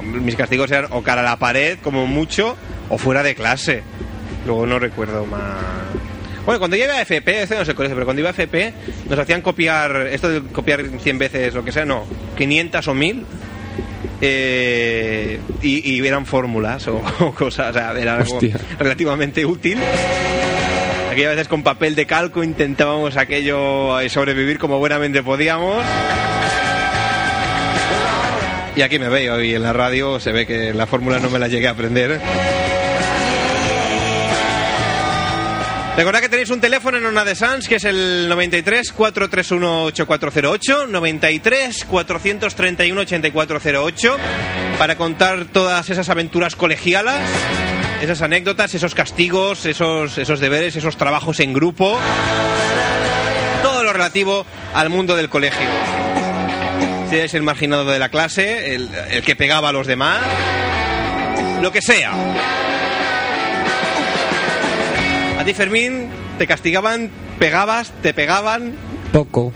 mis castigos eran o cara a la pared, como mucho, o fuera de clase. Luego no recuerdo más. Bueno, cuando yo iba a FP, este no es el colegio, pero cuando iba a FP nos hacían copiar, esto de copiar 100 veces lo que sea, no, 500 o 1000. eh, y, y eran fórmulas o, o cosas, o sea, era algo relativamente útil. Aquellas veces con papel de calco intentábamos aquello eh, sobrevivir como buenamente podíamos. Y aquí me veo, y en la radio se ve que la fórmula no me la llegué a aprender. Recordad que tenéis un teléfono en Ona de Sans, que es el 93 431 8408, 93 431 8408, para contar todas esas aventuras colegialas, esas anécdotas, esos castigos, esos, esos deberes, esos trabajos en grupo, todo lo relativo al mundo del colegio. Si eres el marginado de la clase, el, el que pegaba a los demás, lo que sea. A ti, Fermín, te castigaban, pegabas, te pegaban, Poco.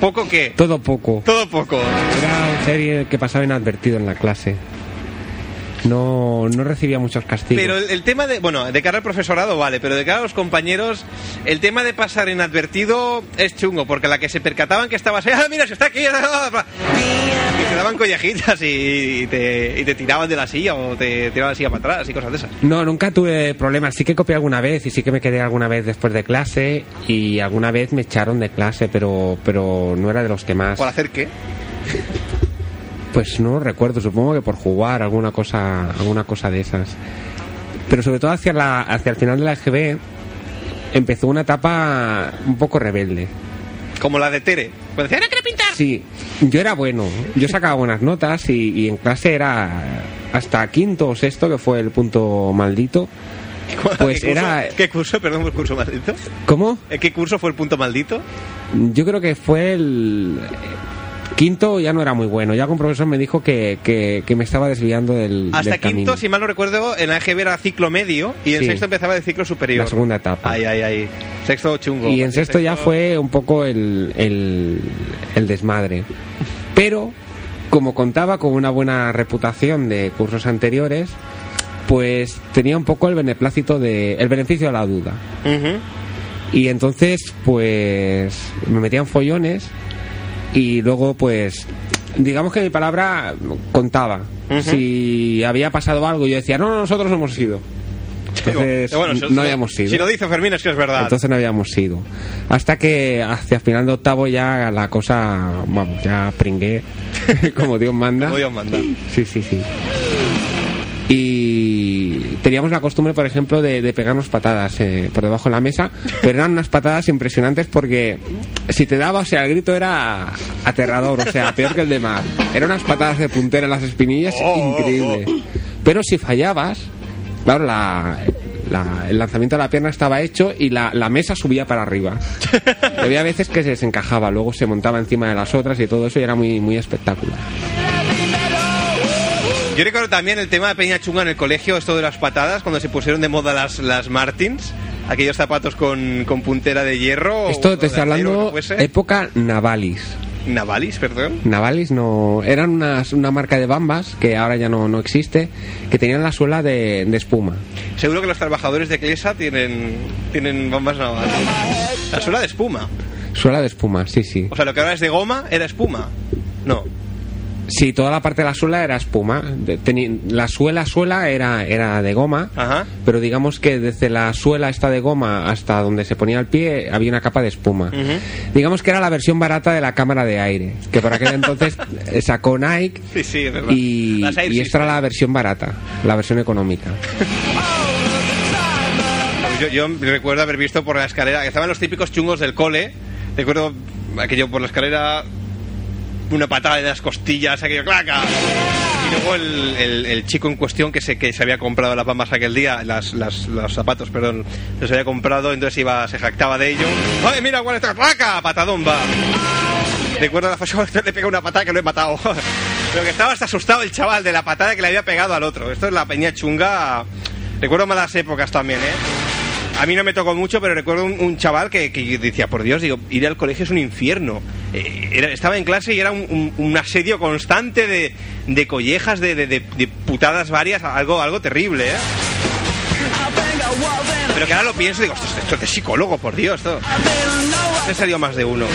poco qué, Todo poco. todo poco. Era un serie que pasaba inadvertido en la clase. No, no recibía muchos castigos. Pero el, el tema de, bueno, de cara al profesorado vale, pero de cara a los compañeros, el tema de pasar inadvertido es chungo, porque la que se percataban que estabas ah, mira, se está aquí, y te daban collejitas y, y te, y te tiraban de la silla o te tiraban la silla para atrás y cosas de esas. No, nunca tuve problemas. Sí que copié alguna vez y sí que me quedé alguna vez después de clase y alguna vez me echaron de clase, pero, pero no era de los que más. ¿Por hacer qué? Pues no recuerdo, supongo que por jugar, alguna cosa, alguna cosa de esas. Pero sobre todo hacia, la, hacia el final de la EGB empezó una etapa un poco rebelde. Como la de Tere. Cuando decía, "No quiero pintar. Sí, yo era bueno, yo sacaba buenas notas y, y en clase era hasta quinto o sexto, que fue el punto maldito. Pues ¿Qué curso? era- ¿Qué curso? Perdón el curso maldito. ¿Cómo? ¿En qué curso fue el punto maldito? Yo creo que fue el quinto, ya no era muy bueno. Ya con profesor me dijo que, que, que me estaba desviando del, Hasta del camino. quinto, si mal no recuerdo, en la EGB era ciclo medio y en Sí. sexto empezaba el ciclo superior. La segunda etapa. Ay, ay, ay. Sexto chungo. Y en sexto ya fue un poco el, el, el desmadre. Pero, como contaba con una buena reputación de cursos anteriores, pues tenía un poco el beneplácito de. el beneficio de la duda. Y entonces, pues, me metían follones y luego, pues, digamos que mi palabra contaba. Si había pasado algo, yo decía, no, no, nosotros no hemos ido. Entonces, Bueno, no habíamos ido. Si lo dice Fermín es que es verdad. Entonces no habíamos ido. Hasta que hacia final de octavo ya la cosa, vamos, ya pringué, como Dios manda. Como Dios manda. Sí, sí, sí. Teníamos la costumbre, por ejemplo, de, de pegarnos patadas eh, por debajo de la mesa, pero eran unas patadas impresionantes porque si te daba, o sea, el grito era aterrador, o sea, peor que el de mar. Eran unas patadas de puntera en las espinillas, Oh, increíble. Pero si fallabas, claro, la, la- el lanzamiento de la pierna estaba hecho y la, la mesa subía para arriba. Había veces que se desencajaba, luego se montaba encima de las otras y todo eso y era muy, muy espectacular. Yo recuerdo también el tema de Peña Chunga en el colegio, esto de las patadas, cuando se pusieron de moda las, las Martins, aquellos zapatos con, con puntera de hierro. Esto o te está acero, hablando fuese. época Navalis. Navalis, perdón. Navalis no eran unas- una marca de bambas que ahora ya no, no existe que tenían la suela de, de espuma Seguro que los trabajadores de Clesa tienen, tienen bombas navales. La suela de espuma. suela de espuma sí sí O sea, lo que ahora es de goma era espuma. No. Sí toda la parte de la suela era espuma teni- la suela suela era era de goma Ajá. pero digamos que desde la suela esta de goma hasta donde se ponía el pie había una capa de espuma. Digamos que era la versión barata de la cámara de aire que por aquel entonces eh, sacó Nike Sí, sí, y, esta era la versión barata la versión económica. Yo, yo recuerdo haber visto por la escalera, que estaban los típicos chungos del cole. Recuerdo aquello por la escalera, una patada de las costillas, aquello claca. Y luego el, chico en cuestión que se, que se había comprado las bambas aquel día, las, los zapatos, perdón, los había comprado, entonces iba, se jactaba de ello. ¡Ay, mira cuál está! ¡Claca! ¡Patadón va! Recuerdo la foto, le pega una patada que lo he matado. Pero que estaba hasta asustado el chaval de la patada que le había pegado al otro. Esto es la peña chunga. Recuerdo malas épocas también, ¿eh? A mí no me tocó mucho, pero recuerdo un, un chaval que, que decía, por Dios, digo, ir al colegio es un infierno. Eh, era- estaba en clase y era un, un- un asedio constante de, de collejas, de, de- de- de putadas varias, algo, algo terrible, ¿eh? Pero que ahora lo pienso y digo, esto, es- esto es de psicólogo, por Dios, esto. He salido más de uno.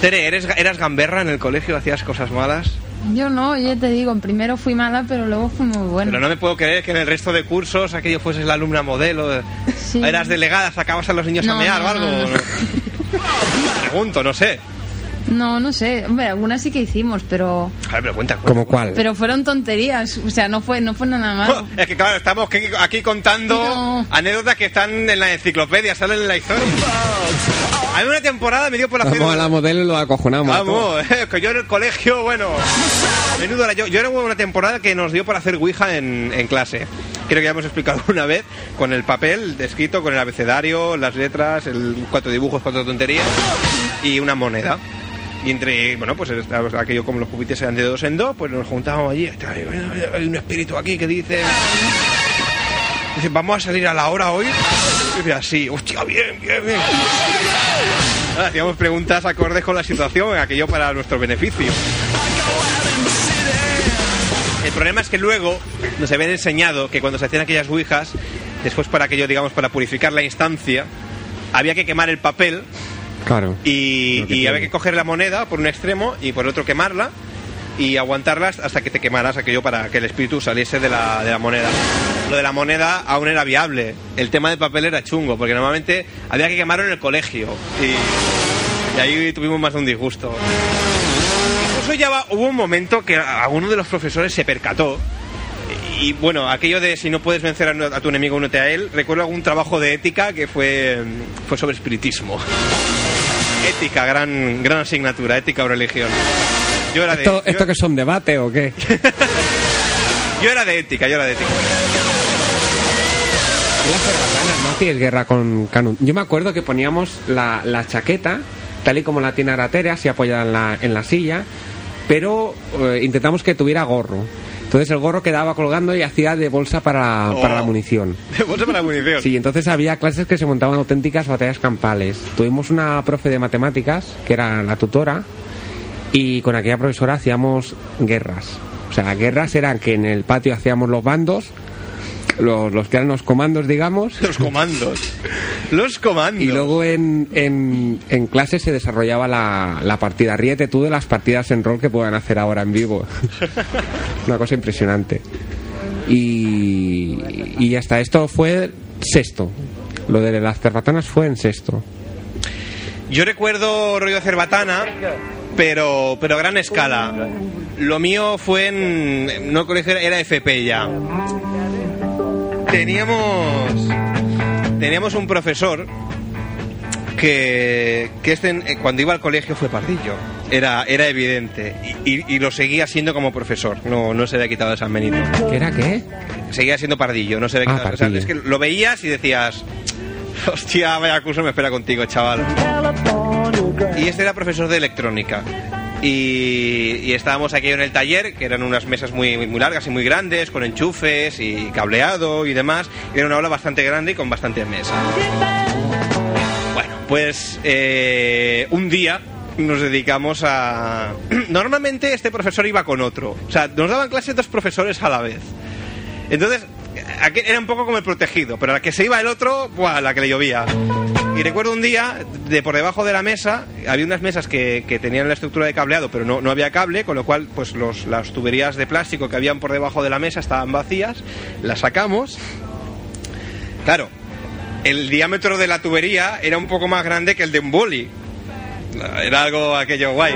Tere, ¿eres, ¿eras gamberra en el colegio? ¿Hacías cosas malas? Yo no, ya te digo, primero fui mala, pero luego fui muy buena. Pero no me puedo creer que en el resto de cursos aquello fueses la alumna modelo. Sí. Eras delegada, sacabas a los niños a mear no, o algo. no. Pregunto, no sé. No, no sé. Hombre, algunas sí que hicimos, pero A ver, pero cuenta. cuenta. como cuál pero fueron tonterías. O sea, no fue no fue nada malo. Es que claro, estamos aquí- contando No. anécdotas que están en la enciclopedia, salen en la historia. Hay una temporada me dio por la Vamos a la modelo y lo acojonamos. a. Vamos, eh, que yo en el colegio, bueno, menudo era yo. Yo era una temporada que nos dio por hacer Ouija en, en clase. Creo que ya hemos explicado una vez, con el papel escrito, con el abecedario, las letras, el cuatro dibujos, cuatro tonterías y una moneda. Y entre, bueno, pues aquello como los pupites eran de dos en dos, pues nos juntábamos allí. Hay un espíritu aquí que dice. Dice, vamos a salir a la hora hoy. Y decía, sí, hostia, bien, bien, bien. Hacíamos preguntas acordes con la situación, aquello para nuestro beneficio. El problema es que luego nos habían enseñado que cuando se hacían aquellas ouijas, después para aquello, digamos, para purificar la instancia, había que quemar el papel claro y, había que coger la moneda por un extremo y por otro quemarla y aguantarla hasta que te quemaras aquello para que el espíritu saliese de la, de la moneda. Lo de la moneda aún era viable. El tema del papel era chungo, porque normalmente había que quemarlo en el colegio. Y, y ahí tuvimos más de un disgusto. Incluso ya va- hubo un momento que alguno de los profesores se percató. Y bueno, aquello de si no puedes vencer a, a tu enemigo, únete a él. Recuerdo algún trabajo de ética que fue, fue sobre espiritismo. Ética, gran, gran asignatura, ética o religión. Yo era de, ¿Esto, yo- ¿Esto que son debate o qué? yo era de ética, yo era de ética. Las cerbatanas, no hacíais guerra con Canut. Yo me acuerdo que poníamos la, la chaqueta, tal y como la tiene Aratere, así apoyada en la, en la silla, pero eh, intentamos que tuviera gorro. Entonces el gorro quedaba colgando y hacía de bolsa para, Oh. para la munición. Bolsa para la munición. Sí, entonces había clases que se montaban auténticas batallas campales. Tuvimos una profe de matemáticas, que era la tutora, y con aquella profesora hacíamos guerras. O sea, guerras eran que en el patio hacíamos los bandos, los, los que eran los comandos, digamos, Los comandos. Los comandos. y luego en, en, en clase se desarrollaba la, la partida. Ríete tú de las partidas en rol que puedan hacer ahora en vivo. Una cosa impresionante. Y, y hasta esto fue sexto. Lo de las cerbatanas fue en sexto. Yo recuerdo rollo cerbatana, pero, pero a gran escala. Lo mío fue en. No colegio, era FP ya. Teníamos. Teníamos un profesor que, que este, eh, cuando iba al colegio fue pardillo. Era, era evidente. Y, y- y lo seguía siendo como profesor. No, no se había quitado de San Benito. ¿Qué era qué? Seguía siendo pardillo, no se había Ah, quitado. O sea, es que lo veías y decías. Hostia, vaya curso me espera contigo, chaval. Y este era profesor de electrónica. Y, estábamos aquí en el taller, que eran unas mesas muy, muy largas y muy grandes, con enchufes y cableado y demás. Era una aula bastante grande y con bastantes mesas. Bueno, pues eh, un día nos dedicamos a... Normalmente este profesor iba con otro. O sea, nos daban clases dos profesores a la vez. Entonces, aquel era un poco como el protegido, pero a la que se iba el otro, ¡buah! la que le llovía. Y recuerdo un día, de por debajo de la mesa, había unas mesas que, que tenían la estructura de cableado, pero no, no había cable, con lo cual, pues los, las tuberías de plástico que habían por debajo de la mesa estaban vacías, las sacamos. Claro, el diámetro de la tubería era un poco más grande que el de un boli. Era algo aquello guay.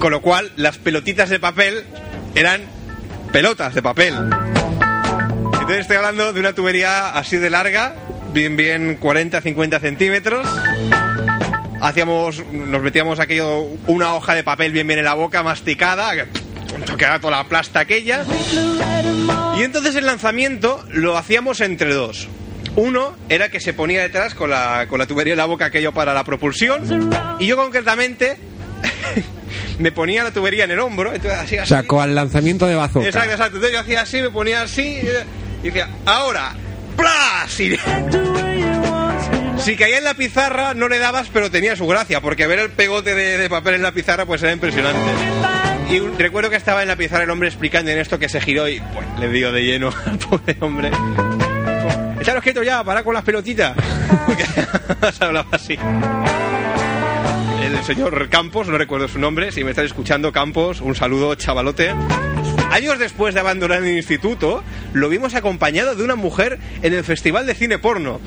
Con lo cual, las pelotitas de papel eran pelotas de papel. Entonces estoy hablando de una tubería así de larga, bien, bien 40-50 centímetros. Hacíamos, nos metíamos aquello, una hoja de papel bien bien en la boca, masticada, que quedaba toda la plasta aquella. Y entonces el lanzamiento lo hacíamos entre dos. Uno era que se ponía detrás con la, con la tubería en la boca aquello para la propulsión. Y yo concretamente me ponía la tubería en el hombro. Entonces, así, así. Sacó al lanzamiento de bazooka. Exacto, exacto. Entonces yo hacía así, me ponía así y decía, ahora, Y... Si caía en la pizarra no le dabas, pero tenía su gracia, porque ver el pegote de, papel en la pizarra pues era impresionante. Y recuerdo que estaba en la pizarra el hombre explicando en esto que se giró y pues, le dio de lleno al pobre hombre. Echaros quietos ya, para con las pelotitas. El señor Campos, no recuerdo su nombre, si me estás escuchando Campos, un saludo chavalote. Años después de abandonar el instituto, lo vimos acompañado de una mujer en el Festival de Cine Porno.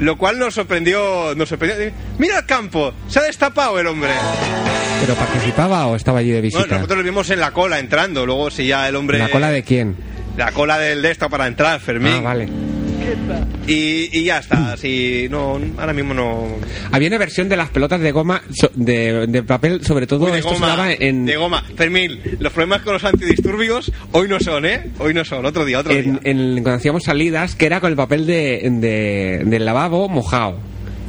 Lo cual nos sorprendió, nos sorprendió. Mira el campo, se ha destapado el hombre. ¿Pero participaba o estaba allí de Bueno, visita? nosotros lo vimos en la cola entrando, luego si ya el hombre... ¿La cola de quién? La cola del de esto para entrar, Fermín. Ah, vale. Y, y ya está, así, no, ahora mismo no... Había una versión de las pelotas de goma, so- de, de papel, sobre todo Uy, de esto goma, en, de goma. Fermín, los problemas con los antidisturbios hoy no son, ¿eh? Hoy no son, otro día, otro en, día. en- cuando hacíamos salidas, que era con el papel de, de- del lavabo mojado.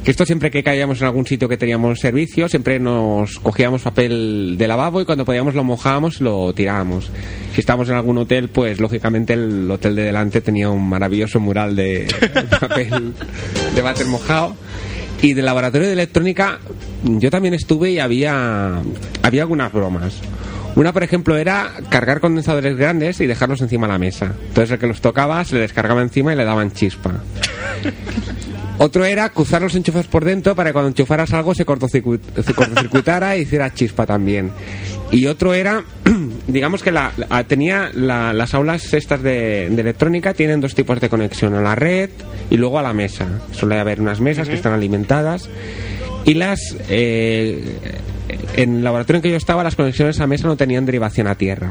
Que esto siempre que caíamos en algún sitio que teníamos servicio, siempre nos cogíamos papel de lavabo y cuando podíamos lo mojábamos y lo tirábamos. Si estábamos en algún hotel, pues lógicamente el hotel de delante tenía un maravilloso mural de papel de váter mojado. Y del laboratorio de electrónica yo también estuve y había, había algunas bromas. Una, por ejemplo, era cargar condensadores grandes y dejarlos encima de la mesa. Entonces el que los tocaba se le descargaba encima y le daban chispa. Otro era cruzar los enchufes por dentro para que cuando enchufaras algo se cortocircuit- se cortocircuitara y hiciera chispa también. Y otro era, digamos que la, la- tenía la- las aulas estas de, de electrónica tienen dos tipos de conexión, a la red y luego a la mesa. Suele haber unas mesas que están alimentadas y las... eh, en el laboratorio en que yo estaba las conexiones a mesa no tenían derivación a tierra,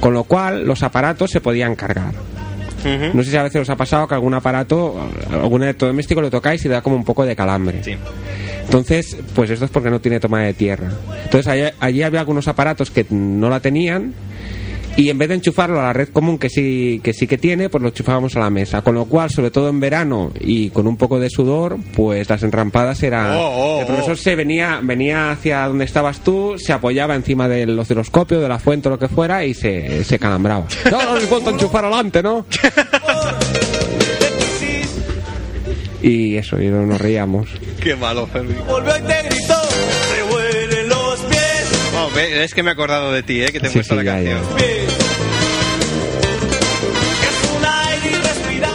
con lo cual los aparatos se podían cargar. No sé si a veces os ha pasado que algún aparato, algún electrodoméstico lo tocáis y da como un poco de calambre. Sí. Entonces, pues esto es porque no tiene toma de tierra. Entonces allí, allí había algunos aparatos que no la tenían y en vez de enchufarlo a la red común que sí que sí que tiene, pues lo enchufábamos a la mesa. Con lo cual, sobre todo en verano y con un poco de sudor, pues las entrampadas eran... Oh, oh, el profesor oh. se venía venía hacia donde estabas tú, se apoyaba encima del osciloscopio, de la fuente o lo que fuera y se, se calambraba. No, no les vuelto a enchufar adelante, ¿no? y eso, y nos reíamos. Qué malo, Fermín. Volvió y te gritó, es que me he acordado de ti, ¿eh? Que te he Sí, puesto sí, la canción.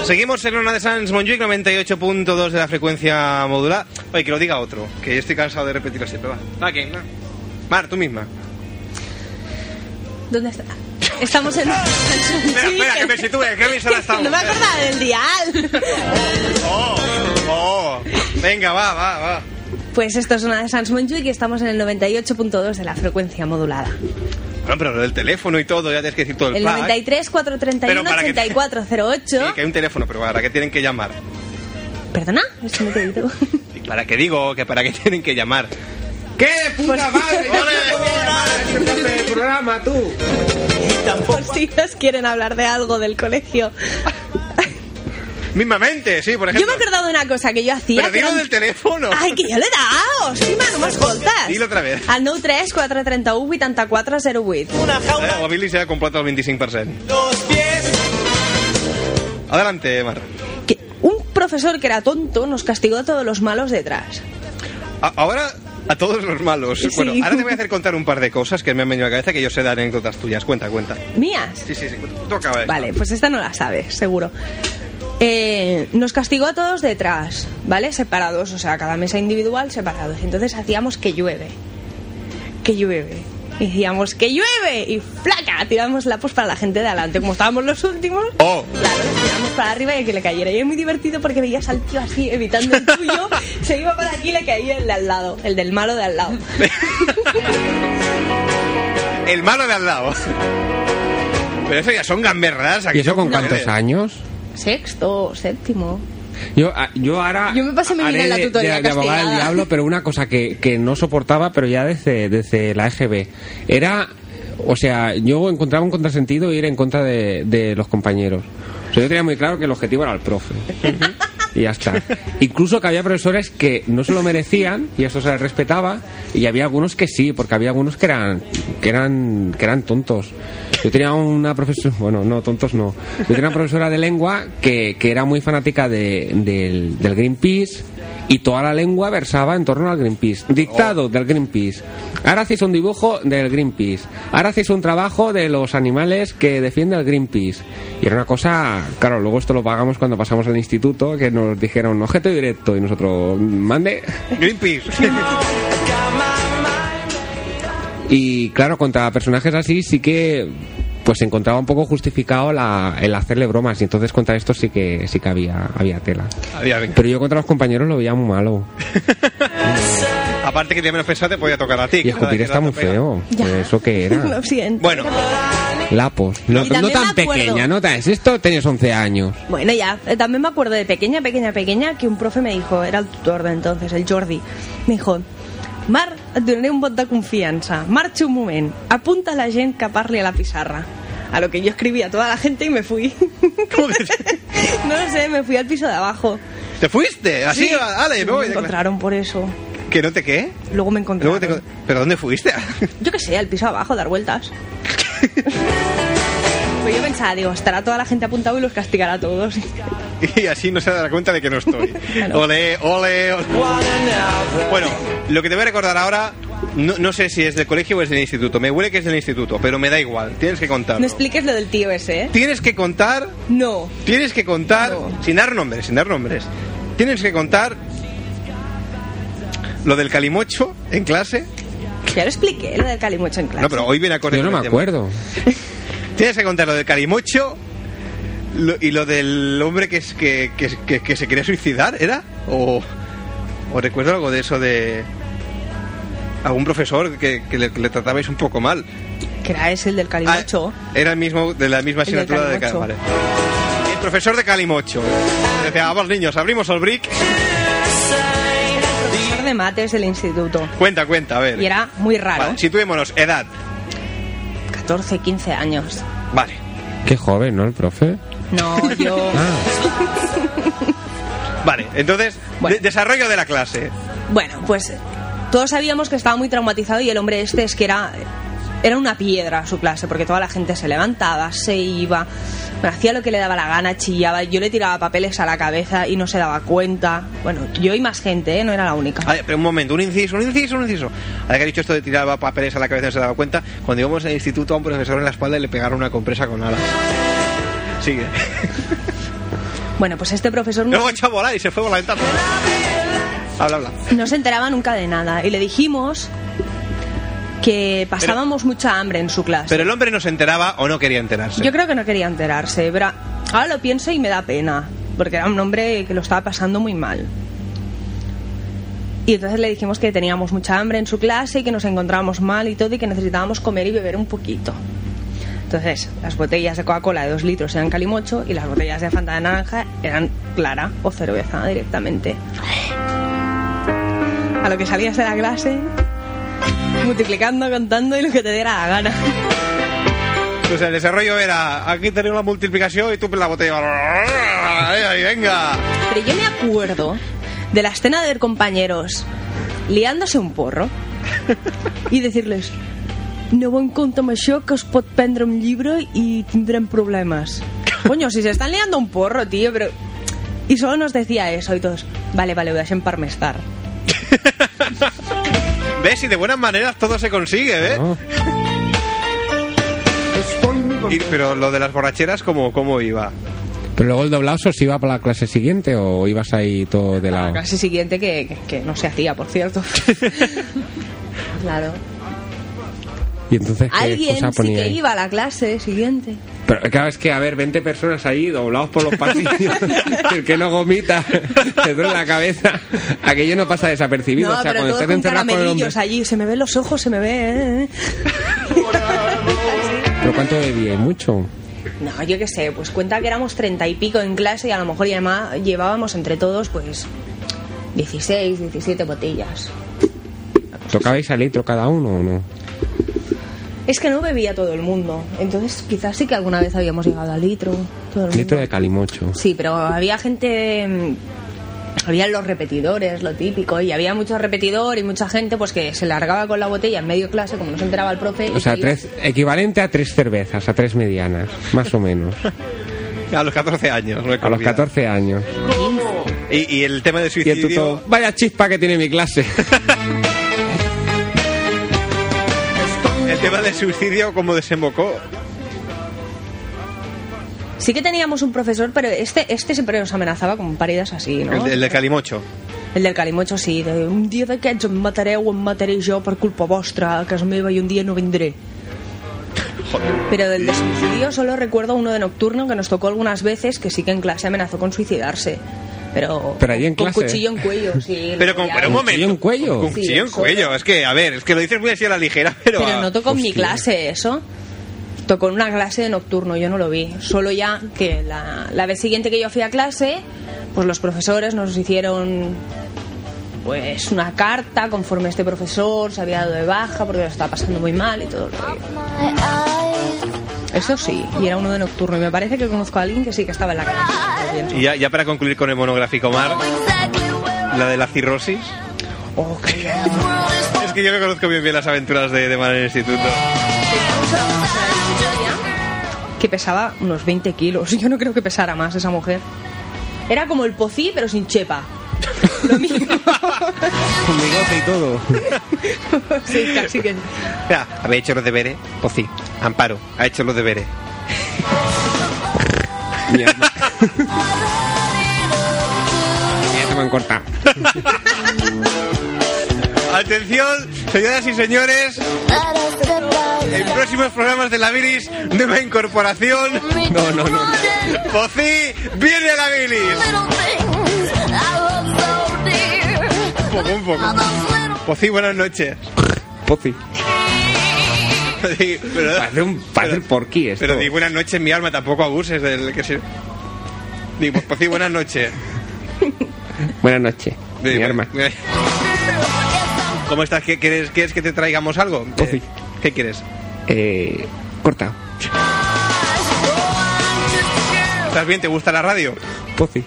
Seguimos en una de Sans Montjuic 98.2 de la frecuencia modular. Oye, que lo diga otro, que estoy cansado de repetirlo siempre. Va, va, ¿quién? Va. Mar, tú misma. ¿Dónde está? Estamos en... Espera, espera, que me sitúe, ¿qué emisora estamos? No me acordaba del dial. Oh, oh. Venga, va, va, va. Pues esto es una de Sans Montjuic y estamos en el 98.2 de la frecuencia modulada. Bueno, pero lo del teléfono y todo, ya tienes que decir todo el, El plan. 93 Pero 431 para que- 8408. Sí, que hay un teléfono, pero ¿para qué tienen que llamar? ¿Perdona? Eso no te. Y ¿Para qué digo? que ¿Para qué tienen que llamar? ¡Qué puta Pues- madre! ¡Ya se podía llamar a este parte del programa, tú! Por si nos quieren hablar de algo del colegio. Mismamente, sí, por Yo ejemplo. me he acordado de una cosa que yo hacía. Pero dilo era- del teléfono. Ay, que yo le he hòstima, no m'escoltes? Dilo otra vez. Al 93 431 84 08. Eh, la Billy se ha completo el 25%. Adelante, Mar. Que un profesor que era tonto nos castigó a todos los malos detrás. A- ahora a todos los malos. Sí. Bueno, ahora te voy a hacer contar un par de cosas que me han venido a la cabeza que yo sé de anécdotas tuyas. Cuenta, cuenta. ¿Mías? Sí, sí, sí. Esto. Vale, pues esta no la sabes, seguro. Eh, nos castigó a todos detrás, ¿vale? Separados, o sea, cada mesa individual separados. Entonces hacíamos que llueve. Que llueve. Y decíamos que llueve y flaca, tiramos la pues para la gente de adelante. Como estábamos los últimos, Oh, claro, tiramos para arriba y que le cayera. Y es muy divertido porque veías al tío así, evitando el tuyo, se iba para aquí y le caía el de al lado, el del malo de al lado. el malo de al lado. Pero eso ya son gamberras. ¿Y eso con cuántos años? Sexto, séptimo. Yo, a- yo ahora. Yo me pasé mi vida en la de- tutoría de, de abogada del diablo, pero una cosa que, que no soportaba, pero ya desde, desde la EGB, era. O sea, yo encontraba un contrasentido ir en contra de, de los compañeros. O sea, yo tenía muy claro que el objetivo era el profe. Y ya está. Incluso que había profesores que no se lo merecían y eso se les respetaba y había algunos que sí, porque había algunos que eran que eran que eran tontos. Yo tenía una profesora, bueno, no, tontos no. Yo tenía una profesora de lengua que, que era muy fanática de- del, del Greenpeace y toda la lengua versaba en torno al Greenpeace. Dictado del Greenpeace. Ahora hacéis un dibujo del Greenpeace. Ahora hacéis un trabajo de los animales que defiende el Greenpeace. Y era una cosa, claro, luego esto lo pagamos cuando pasamos al instituto, que nos dijeron objeto directo y nosotros, mande. Greenpeace. Y claro, contra personajes así sí que pues se encontraba un poco justificado la- el hacerle bromas y entonces contra esto sí que sí que había, había tela. Había. Pero yo contra los compañeros lo veía muy malo. Aparte que te menos pesado te podía tocar a ti. Y que escupir que está muy feo. ¿Eso qué era? Lo siento. Bueno, Lapos. No, no tan pequeña, no tan... Si esto tenías 11 años. Bueno, ya, eh, también me acuerdo de pequeña, pequeña, pequeña, que un profe me dijo, era el tutor de entonces, el Jordi, me dijo, Mar, et donaré un vot de confiança. Marxa un moment, apunta a la gent que parli a la pizarra. A lo que yo escribí a toda la gente y me fui. ¿cómo que no lo sé, me fui al piso de abajo. te fuiste? Así, Sí, ale, me voy encontraron por eso. ¿Que no te qué? Luego me encontraron. Luego te... ¿Pero dónde fuiste? Yo qué sé, al piso de abajo, dar vueltas. pues yo pensaba, digo, estará toda la gente apuntada y los castigará a todos. y así no se dará cuenta de que no estoy. Claro. Ole, ole, ole. Bueno, lo que te voy a recordar ahora, no, no sé si es del colegio o es del instituto. Me huele que es del instituto, pero me da igual. Tienes que contarlo. No expliques lo del tío ese, ¿eh? Tienes que contar, No. tienes que contar, No. sin dar nombres, sin dar nombres. Tienes que contar lo del calimocho en clase. Ya lo expliqué, lo del calimocho en clase. No, pero hoy viene a correr. Yo no me acuerdo. Tienes que contar lo del calimocho lo- y lo del hombre que, es, que, que, que- que se quería suicidar, ¿era? O, o recuerdo algo de eso de algún profesor que, que le, que le tratabais un poco mal. Que era ese el del calimocho. Ah, era el mismo de la misma El asignatura de calimocho. vale. El profesor de calimocho. Decía, vamos niños, abrimos el brick. Profesor de mates del instituto. Cuenta, cuenta, a ver. Y era muy raro. Vale, situémonos, edad. 14, 15 años. Vale. Qué joven, ¿no? El profe. No, yo... Ah, Vale, entonces, Bueno. de- desarrollo de la clase. Bueno, pues todos sabíamos que estaba muy traumatizado y el hombre este es que era... Era una piedra su clase, porque toda la gente se levantaba, se iba, hacía lo que le daba la gana, chillaba, yo le tiraba papeles a la cabeza y no se daba cuenta. Bueno, yo y más gente, ¿eh? no era la única. A ver, pero un momento, un inciso, un inciso, un inciso. Ahora que ha dicho esto de tirar papeles a la cabeza y no se daba cuenta, cuando íbamos al instituto a un profesor en la espalda y le pegaron una compresa con alas. Sigue. Bueno, pues este profesor no, Luego echó a volar y se fue por la ventana. Habla, habla. no se enteraba nunca de nada y le dijimos que pasábamos mucha hambre en su clase. Pero el hombre no se enteraba o no quería enterarse. Yo creo que no quería enterarse, pero ahora lo pienso y me da pena, porque era un hombre que lo estaba pasando muy mal. Y entonces le dijimos que teníamos mucha hambre en su clase y que nos encontrábamos mal y todo y que necesitábamos comer y beber un poquito. Entonces, las botellas de Coca-Cola de dos litros eran calimocho y las botellas de Fanta de naranja eran clara o cerveza directamente. A lo que salías de la clase, multiplicando, contando y lo que te diera la gana. O sea, el desarrollo era, aquí tenemos la multiplicación y tú la botella. Ahí, ahí, venga. Pero yo me acuerdo de la escena de compañeros liándose un porro i decirles no en compte amb això que es pot prendre un llibre i tindrem problemes. Coño, si se están liando un porro, tío, pero... Y solo nos decía eso y todos, vale, vale, ho deixem per més tard. ¿Ves? Y de buenas maneras todo se consigue, ¿eh? ¿no? Y- pero lo de las borracheras, ¿cómo, cómo iba? Pero luego el doblado se iba para la clase siguiente o ibas ahí todo de La lado. clase siguiente que, que, que no se hacía, por cierto. claro. Y entonces, ¿qué Alguien cosa sí ponía que ahí? iba a la clase siguiente. Pero claro, es que a ver, 20 personas ahí doblados por los pasillos. el que no gomita, le duele la cabeza. Aquello no pasa desapercibido. No, o sea, pero cuando estás encerrado con el hombre. allí. Se me ven los ojos, se me ve... ¿eh? ¿Pero cuánto bebía? ¿Mucho? No, yo qué sé, pues cuenta que éramos treinta y pico en clase y a lo mejor y además llevábamos entre todos pues 16, 17 botellas. ¿Tocabais a litro cada uno o no? Es que no bebía todo el mundo, entonces quizás sí que alguna vez habíamos llegado al litro. Todo el Litro mundo. de calimocho. Sí, pero había gente... mm, Había los repetidores, lo típico, y había mucho repetidor y mucha gente pues que se largaba con la botella en medio clase, como no se enteraba el profe. O sea, tres, equivalente a tres cervezas, a tres medianas, más o menos. A los 14 años, no A los olvidar. 14 años. Y, y el tema de Y el suicidio... vaya chispa que tiene mi clase. tema del suicidio, ¿cómo desembocó? Sí que teníamos un profesor, pero este, este siempre nos amenazaba con paridas así, ¿no? El, de- el de Calimocho. El del Calimocho, sí. De, un dia d'aquests em matareu o em mataré jo per culpa vostra a casa meva i un dia no vendré. Pero del de suicidio solo recuerdo uno de nocturno que nos tocó algunas veces que sí que en clase amenazó con suicidarse. Pero, Pero ahí en con clase. cuchillo en cuello, sí. Pero con pero un momento. cuchillo en cuello? Con Sí, cuchillo en cuello. Es que, a ver, es que lo dices muy así a la ligera, pero... Pero no tocó en mi clase eso. Tocó en una clase de nocturno, yo no lo vi. Solo ya que la, la vez siguiente que yo fui a clase, pues los profesores nos hicieron pues una carta conforme este profesor se había dado de baja porque lo estaba pasando muy mal y todo el rollo. Eso sí, y era uno de nocturno. Y me parece que conozco a alguien que sí que estaba en la bien. Y ya, ya para concluir con el monográfico Mar, la de la cirrosis. Oh, qué Es que yo que conozco bien bien las aventuras de, de Mar en el instituto. que pesaba unos 20 kilos. Yo no creo que pesara más esa mujer. Era como el pocí, pero sin chepa. Lo mismo. Con bigote y todo. sí, casi que. Mira, había hecho los deberes, pues sí. Amparo, ha hecho los deberes. Mierda. ya se me han cortado. Atención, señoras y señores, en próximos programas de la Viris, nueva incorporación. No, no, no. Pocí, viene a la Viris. Un poco, un poco. Pocí, buenas noches. Pozi. Pero, Parece un, el porquí esto. pero di buenas noches, mi alma, tampoco abuses del que se... Digo, Pocí, buenas noches. Buenas noches. Di, Mi bu- arma. ¿Cómo estás? ¿Qué- ¿Quieres, ¿Quieres que te traigamos algo? Eh, ¿Qué quieres? Eh, cortado. ¿Estás bien? ¿Te gusta la radio? Pozi.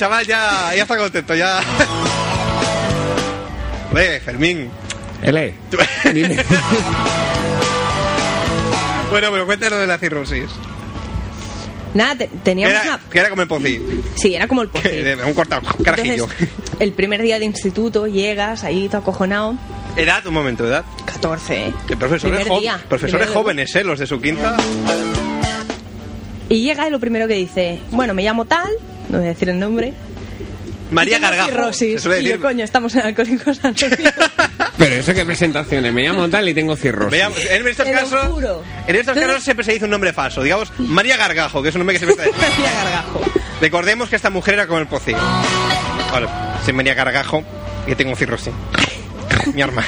Chaval ya, ya está contento, ya. Ve, Fermín. Ele. Dime. Bueno, pero cuéntanos de la cirrosis. Nada, te- teníamos Era, una. que era como el pocí. Sí, era como el pocí. Un cortado, carajillo. Entonces, el primer día de instituto llegas ahí todo acojonado. Edad, un momento, edad. 14, ¿eh? Que profesores, jo- día, profesores jóvenes, ¿eh? Los de su quinta. Y llega y lo primero que dice, bueno, me llamo tal, no voy a decir el nombre. María Gargajo. cirrosis. Y yo, coño, estamos en Alcohólicos Anónimos. Pero eso qué presentaciones. Me llamo tal y tengo cirrosis. Veamos, en estos Te lo casos, juro. en estos casos siempre se dice un nombre falso. Digamos, María Gargajo, que es un nombre que se me María Gargajo. Recordemos que esta mujer era como el pocí. Vale, soy María Gargajo y tengo cirrosis. Mi arma.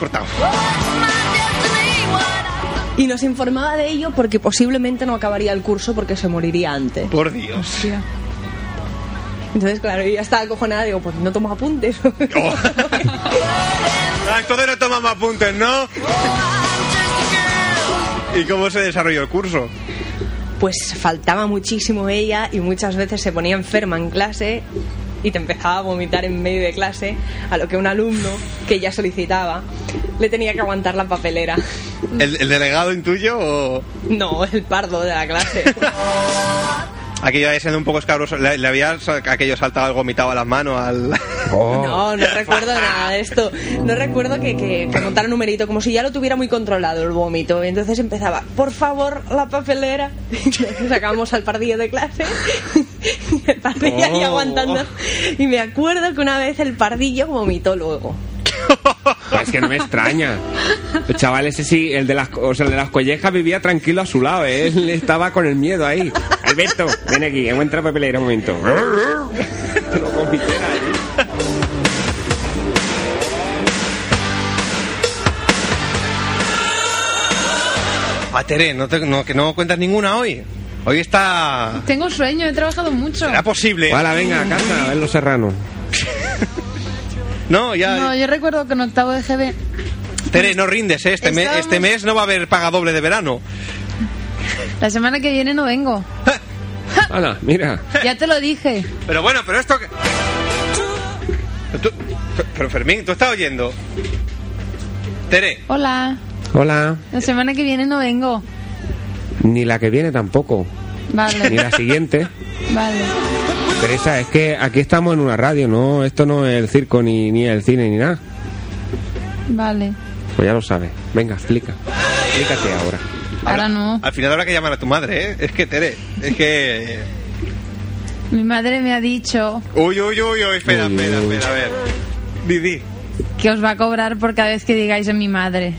Cortado. Y nos informaba de ello porque posiblemente no acabaría el curso porque se moriría antes. Por Dios. Entonces, claro, yo ya estaba acojonada, digo, pues no tomo apuntes. Oh. Ah, Entonces no tomamos apuntes, ¿no? ¿Y cómo se desarrolló el curso? Pues faltaba muchísimo ella y muchas veces se ponía enferma en clase y te empezaba a vomitar en medio de clase, a lo que un alumno que ya solicitaba le tenía que aguantar la papelera. ¿El, el delegado intuyo o...? No, el pardo de la clase. Aquello había sido un poco escabroso. Le, le había aquello saltado algo vomitado a las manos al... Oh. No, no recuerdo nada de esto. No recuerdo que, que, que montara un numerito, como si ya lo tuviera muy controlado el vómito. Y entonces empezaba, por favor, la papelera. Sacábamos al pardillo de clase. El pardillo ahí Oh. aguantando. Y me acuerdo que una vez el pardillo vomitó luego. Pues es que no me extraña. El chaval ese sí, el de las, o sea, el de las collejas vivía tranquilo a su lado, ¿eh? él estaba con el miedo ahí. Alberto, ven aquí, encuentra papelera un momento. Pero vomitera ahí. Ah, no te- no, que no cuentas ninguna hoy. Hoy está... Tengo sueño, he trabajado mucho. ¿Será posible? Hala, venga, a casa, a ver los serranos. No, ya... No, yo recuerdo que en octavo de GB Tere, no rindes, ¿eh? Este, mes, este mes no va a haber paga doble de verano. La semana que viene no vengo. Hala, mira. Ya te lo dije. Pero bueno, pero esto... que- Tú- pero Fermín, ¿tú estás oyendo? Tere, Hola. Hola. La semana que viene no vengo. Ni la que viene tampoco. Ni Vale. la siguiente. Vale. Teresa, es que aquí estamos en una radio, ¿no? Esto no es el circo, ni, ni el cine, ni nada. Vale. Pues ya lo sabes. Venga, explica. Explícate ahora. Ahora no. al final habrá que llamar a tu madre, ¿eh? Es que, Tere, es que... Mi madre me ha dicho Uy, uy, uy, uy, espera, Uy, espera, uy. espera, a ver. Didi. que os va a cobrar por cada vez que digáis en mi madre.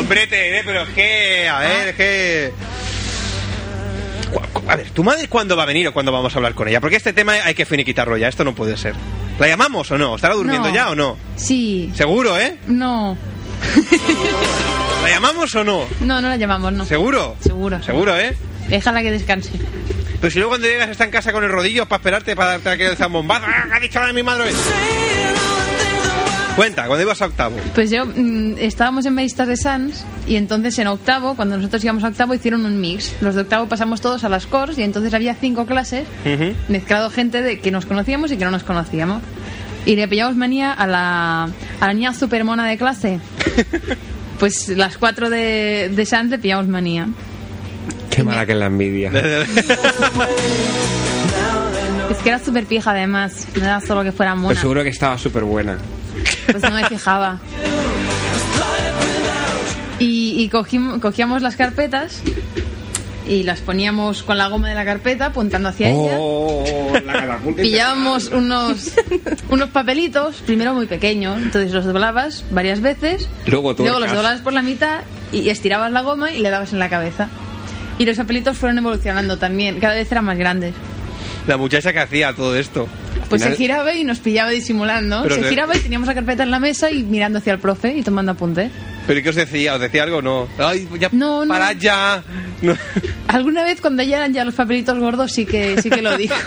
Hombre, Tere, pero es que... A ver, es que... A ver, ¿tu madre cuándo va a venir o cuándo vamos a hablar con ella? Porque este tema hay que finiquitarlo ya, esto no puede ser. ¿La llamamos o no? ¿Estará durmiendo No. ya o no? Sí. ¿Seguro, eh? No. ¿La llamamos o no? No, no la llamamos, no. ¿Seguro? Seguro. ¿Seguro, eh? Déjala que descanse. Pero si luego cuando llegas está en casa con el rodillo para esperarte para darte aquel zambombazo. ¡Ah, ¿qué ha dicho la mi madre? Cuenta, cuando ibas a octavo. Pues yo mm, estábamos en Maristas de Sans y entonces en octavo, cuando nosotros íbamos a octavo, hicieron un mix. Los de octavo pasamos todos a las cors y entonces había cinco clases, Ujú. mezclado gente de que nos conocíamos y que no nos conocíamos. Y le pillamos manía a la, a la niña supermona de clase. Pues las cuatro de, de Sans le pillamos manía. Qué mala que es la envidia. Es que era súper pija además, no era solo que fuera Pues mona. seguro que estaba súper buena. Pues no me fijaba. Y, y cogim- cogíamos las carpetas y las poníamos con la goma de la carpeta apuntando hacia ella. Oh, la calapunta. Pillábamos unos, unos papelitos, primero muy pequeños, entonces los doblabas varias veces, Luego tuercas. los doblabas por la mitad y estirabas la goma y le dabas en la cabeza. Y los papelitos fueron evolucionando también, cada vez eran más grandes. La muchacha que hacía todo esto. Pues final- se giraba y nos pillaba disimulando. Pero se giraba y teníamos la carpeta en la mesa y mirando hacia el profe y tomando apuntes. ¿Pero ¿y qué os decía? ¿Os decía algo o no? Ay, ya, No, no. parad ya. No. Alguna vez cuando ya eran ya los papelitos gordos sí que sí que lo dijo.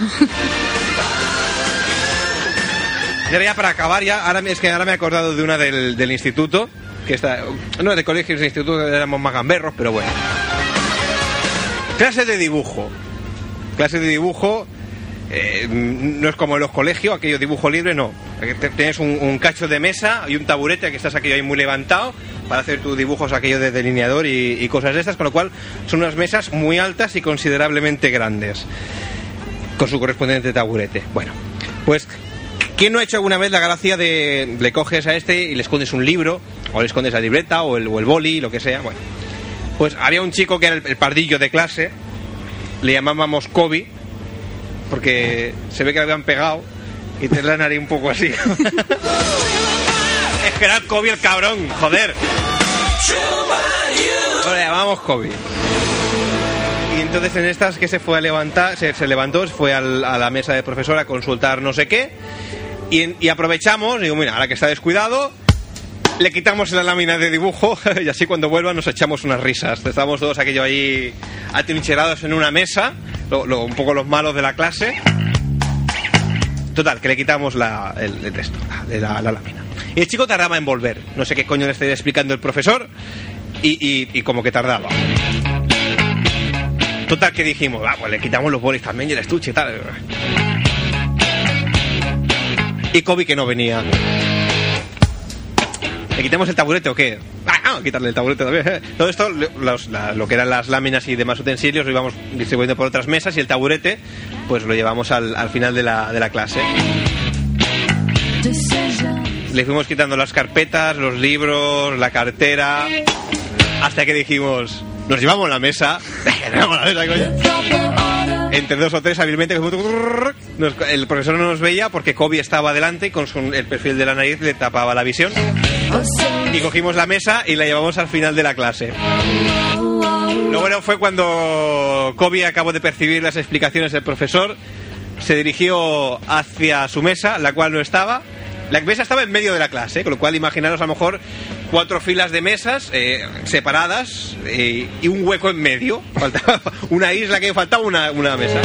Y ahora ya para acabar ya, ahora es que ahora me he acordado de una del, del instituto, que está, no de colegios de instituto éramos más gamberros, pero bueno. Clase de dibujo. Clase de dibujo eh, no es como en los colegios, aquello dibujo libre, no. Tienes un, cacho de mesa y un taburete que estás aquello ahí muy levantado para hacer tus dibujos aquello de delineador y, y cosas de estas, con lo cual son unas mesas muy altas y considerablemente grandes con su correspondiente taburete. Bueno, pues, ¿quién no ha hecho alguna vez la gracia de le coges a este y le escondes un libro, o le escondes la libreta, o el, o el boli, lo que sea? Bueno, pues había un chico que era el, el pardillo de clase, le llamábamos Kobe, porque se ve que le habían pegado y tiene la nariz un poco así. es que era el Kobe el cabrón, joder. Le llamamos Kobe. Y entonces en estas que se fue a levantar, se, se levantó, se fue al- a la mesa de profesor a consultar no sé qué. Y, en- y aprovechamos, digo, mira, ahora que está descuidado, le quitamos la lámina de dibujo y así cuando vuelva nos echamos unas risas. Estamos todos aquello ahí atrincherados en una mesa, un poco los malos de la clase. Total, que le quitamos la, el, el texto, la, lámina. Y el chico tardaba en volver. No sé qué coño le estaría explicando el profesor. y, y- y como que tardaba. Total que dijimos, ah, pues le quitamos los bolis también y el estuche y tal. Y Kobe que no venía. ¿Le quitamos el taburete o qué? Ah, no, quitarle el taburete también. Todo esto, lo- que eran las láminas y demás utensilios, lo íbamos distribuyendo por otras mesas y el taburete, pues lo llevamos al, al final de la, clase. Le fuimos quitando las carpetas, los libros, la cartera, hasta que dijimos, nos llevamos la mesa. Llevamos coño. Entre dos o tres hábilmente, el profesor no nos veía porque Kobe estaba delante y con su- el perfil de la nariz le tapaba la visión. Y cogimos la mesa y la llevamos al final de la clase. Lo bueno fue cuando Kobe acabó de percibir las explicaciones del profesor, se dirigió hacia su mesa, la cual no estaba. La mesa estaba en medio de la clase, con lo cual imaginaros a lo mejor cuatro filas de mesas eh, separadas eh, y un hueco en medio. Faltaba una isla que faltaba una, una mesa.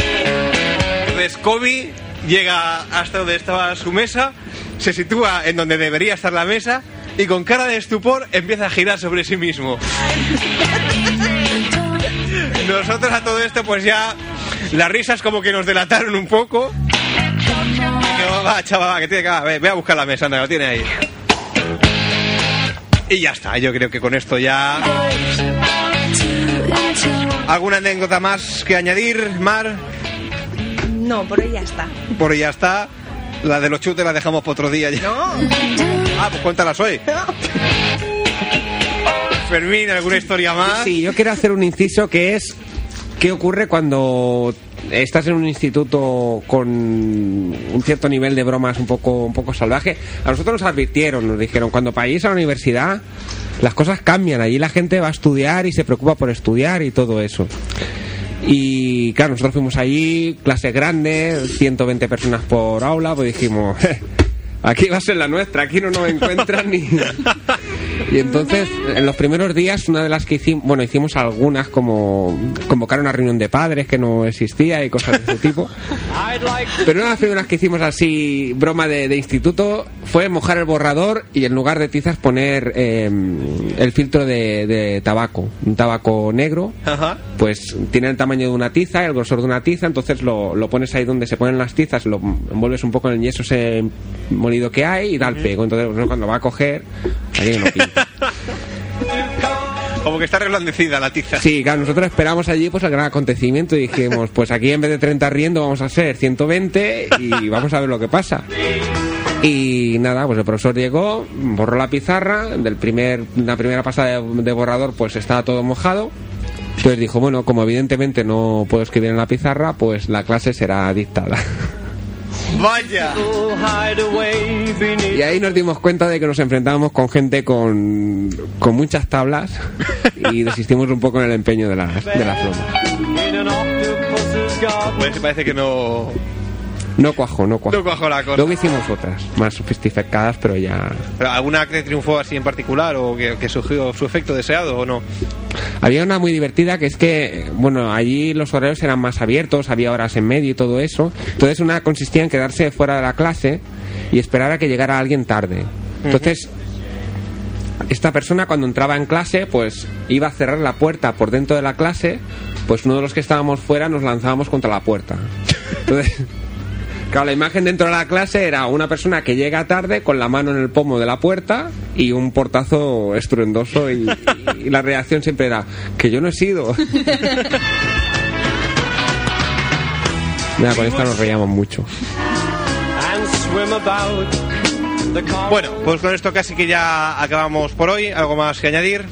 Entonces Kobe llega hasta donde estaba su mesa, se sitúa en donde debería estar la mesa y con cara de estupor empieza a girar sobre sí mismo. Nosotros a todo esto pues ya las risas como que nos delataron un poco. Va, chaval, va, que tiene que va, ve, ve a buscar la mesa, anda, lo tiene ahí. Y ya está, yo creo que con esto ya... ¿Alguna anécdota más que añadir, Mar? No, por ahí ya está. Por ahí ya está. La de los chutes la dejamos para otro día ya. No. Ah, pues cuéntalas hoy. Fermín, ¿alguna historia más? Sí, yo quiero hacer un inciso que es qué ocurre cuando estás en un instituto con un cierto nivel de bromas un poco un poco salvaje. A nosotros nos advirtieron, nos dijeron, cuando vayáis a la universidad las cosas cambian, allí la gente va a estudiar y se preocupa por estudiar y todo eso. Y claro, nosotros fuimos allí, clase grande, 120 personas por aula, pues dijimos, aquí va a ser la nuestra, aquí no nos encuentran ni... Y entonces, en los primeros días, una de las que hicimos, bueno, hicimos algunas como convocar una reunión de padres que no existía y cosas de ese tipo. Pero una de las primeras que hicimos así, broma de, de instituto, fue mojar el borrador y en lugar de tizas poner eh, el filtro de, de tabaco, un tabaco negro, Ajá. pues tiene el tamaño de una tiza, el grosor de una tiza, entonces lo, lo pones ahí donde se ponen las tizas, lo envuelves un poco en el yeso ese molido que hay y da el pego. Entonces uno cuando va a coger, que no pinta. Como que está reblandecida la tiza. Sí, claro, nosotros esperamos allí pues el gran acontecimiento y dijimos, pues aquí en vez de 30 riendo vamos a ser 120 y vamos a ver lo que pasa. Y nada, pues el profesor llegó, borró la pizarra, del primer, la primera pasada de, de borrador pues estaba todo mojado. Entonces dijo, bueno, como evidentemente no puedo escribir en la pizarra, pues la clase será dictada. Vaya. Y ahí nos dimos cuenta de que nos enfrentábamos con gente con, con muchas tablas y desistimos un poco en el empeño de las, de bromas. Pues parece que no, No cuajo, no cuajo. no cuajo la cosa. Luego hicimos otras, más sofisticadas, pero ya... ¿Pero ¿Alguna que triunfó así en particular o que, que surgió su efecto deseado o no? Había una muy divertida que es que, bueno, allí los horarios eran más abiertos, había horas en medio y todo eso. Entonces una consistía en quedarse fuera de la clase y esperar a que llegara alguien tarde. Entonces, esta persona cuando entraba en clase, pues iba a cerrar la puerta por dentro de la clase, pues uno de los que estábamos fuera nos lanzábamos contra la puerta. Entonces... Claro, la imagen dentro de la clase era una persona que llega tarde con la mano en el pomo de la puerta y un portazo estruendoso y, y la reacción siempre era que yo no he sido. Mira, con esta nos reíamos mucho. Bueno, pues con esto casi que ya acabamos por hoy. ¿Algo más que añadir?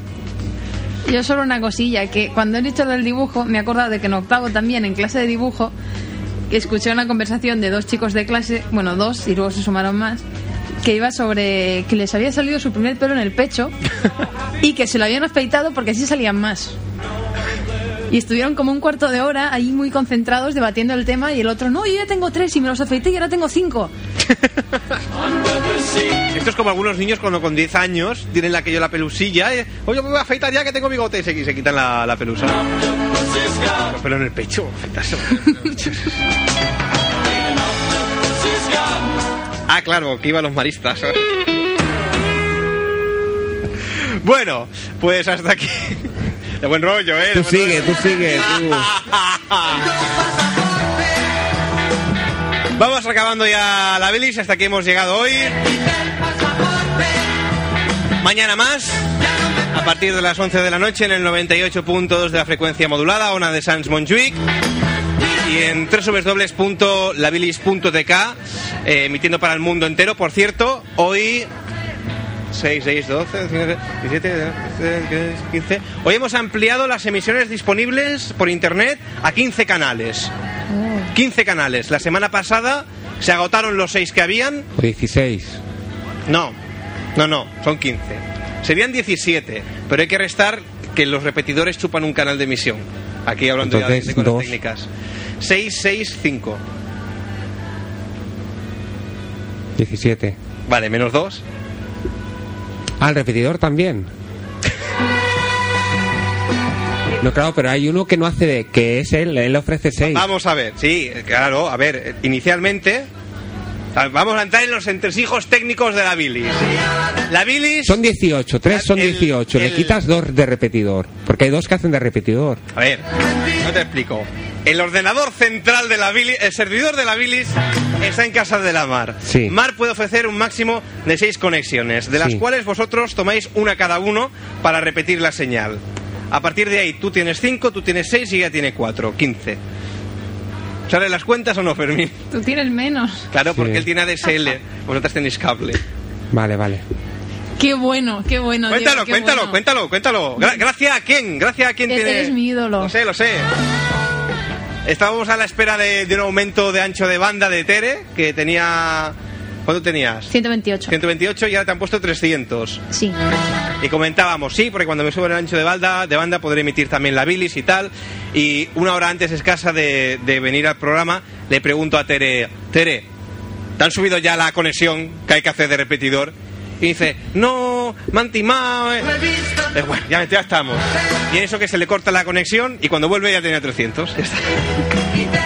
Yo solo una cosilla, que cuando he dicho del dibujo, me he acordado de que en octavo también, en clase de dibujo, escuché una conversación de dos chicos de clase, bueno, dos, y luego se sumaron más, que iba sobre que les había salido su primer pelo en el pecho y que se lo habían afeitado porque así salían más. Y estuvieron como un cuarto de hora ahí muy concentrados debatiendo el tema y el otro, no, yo ya tengo tres y me los afeité y ahora tengo cinco. Esto es como algunos niños cuando con 10 años tienen la que yo la pelusilla. eh, Oye, me voy a afeitar ya que tengo bigote y se, se quitan la, la pelusa. Con pelo en el pecho, afeitarse. ah, claro, que iban los maristas. Bueno, pues hasta aquí. De buen rollo, ¿eh? Tú sigue, rollo. tú sigue, tú. Vamos acabando ya la bilis, hasta aquí hemos llegado hoy. Mañana más, a partir de las 11 de la noche en el 98.2 de la frecuencia modulada, una de Sans Montjuic. Y en www.labilis.tk, eh, emitiendo para el mundo entero. Por cierto, hoy 6, 6, 12, 17, 15. Hoy hemos ampliado las emisiones disponibles por internet a 15 canales. 15 canales. La semana pasada se agotaron los 6 que habían. O 16. No, no, no, son 15. Serían 17, pero hay que restar que los repetidores chupan un canal de emisión. Aquí hablando Entonces, de cosas dos. técnicas. 6, 6, 5. 17. Vale, menos 2. El repetidor también. No, claro, pero hay uno que no hace de, que es él, él ofrece 6. Vamos a ver, sí, claro, a ver, inicialmente vamos a entrar en los entresijos técnicos de la bilis. La bilis, Son 18, 3 son El- 18. Le quitas 2 de repetidor. Porque hay dos que hacen de repetidor. a ver, no te explico. El ordenador central de la bilis, el servidor de la bilis está en casa de la Mar. Sí. Mar puede ofrecer un máximo de 6 conexiones, de las Sí. cuales vosotros tomáis una cada uno para repetir la señal. A partir de ahí tú tienes 5, tú tienes 6 y ella tiene 4, 15. ¿Salen las cuentas o no, Fermín? Tú tienes menos. Claro, Sí. porque él tiene ADSL, vosotras tenéis cable. Vale, vale. Qué bueno, qué bueno. Diego, Cuéntalo, qué cuéntalo, bueno. cuéntalo, cuéntalo. Gra- gracias a quién, gracias a quién Eres tiene. mi ídolo. Lo sé, lo sé. Estábamos a la espera de, de un aumento de ancho de banda de Tere, que tenía. ¿Cuánto tenías? 128. 128 y ahora te han puesto 300. Sí. Y comentábamos, sí, porque cuando me suben el ancho de banda, de banda podré emitir también la bilis y tal. Y una hora antes escasa de, de venir al programa, le pregunto a Tere, Tere, ¿te han subido ya la conexión que hay que hacer de repetidor? Y dice, no, me han timado. eh". Eh, bueno, ya, ya estamos. Y en eso que se le corta la conexión y cuando vuelve ya tenía 300. Ya está.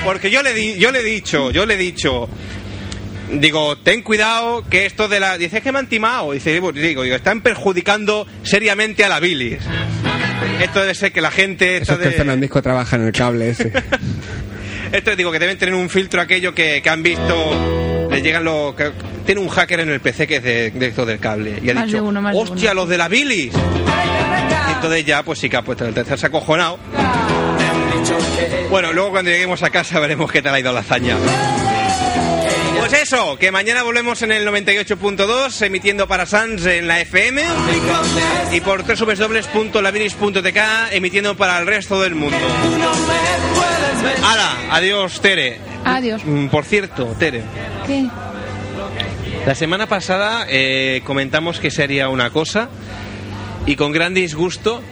Porque yo le, di, yo le he dicho, yo le he dicho, digo, ten cuidado que esto de la... Dice, es que me han timado. Dice, digo, digo, están perjudicando seriamente a la bilis. Esto debe ser que la gente... Eso Esto, es que el de, Fernandisco trabaja en el cable ese. esto digo que deben tener un filtro aquello que, que han visto... Les llegan los... que- tiene un hacker en el PC que es de, de esto del cable. Y ha Más de dicho, uno, más de hostia, uno". los de la bilis. Y entonces ya, pues sí que ha puesto el tercer se ha acojonado. Bueno, luego cuando lleguemos a casa veremos qué tal ha ido la hazaña. Pues eso, que mañana volvemos en el 98.2, emitiendo para Sans en la FM y por www.laviris.tk, emitiendo para el resto del mundo. ¡Hala! Adiós, Tere. Adiós. Mm, Por cierto, Tere, ¿Qué? la semana pasada eh, comentamos que se haría una cosa y con gran disgusto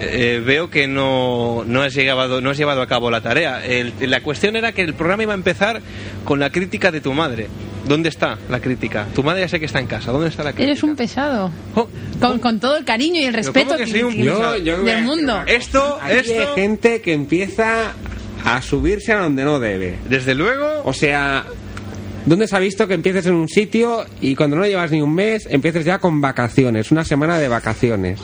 eh, veo que no, no, has llevado, no has llevado a cabo la tarea. El- la cuestión era que el programa iba a empezar con la crítica de tu madre. ¿Dónde está la crítica? Tu madre ya sé que está en casa. ¿Dónde está la crítica? Eres un pesado. Oh, Con, con todo el cariño y el respeto ¿cómo que que- soy un que- pesado? Yo- yo- del mundo. Esto, Aquí hay esto, gente que empieza a subirse a donde no debe. desde luego, O sea, ¿dónde se ha visto que empieces en un sitio y cuando no llevas ni un mes empieces ya con vacaciones, una semana de vacaciones?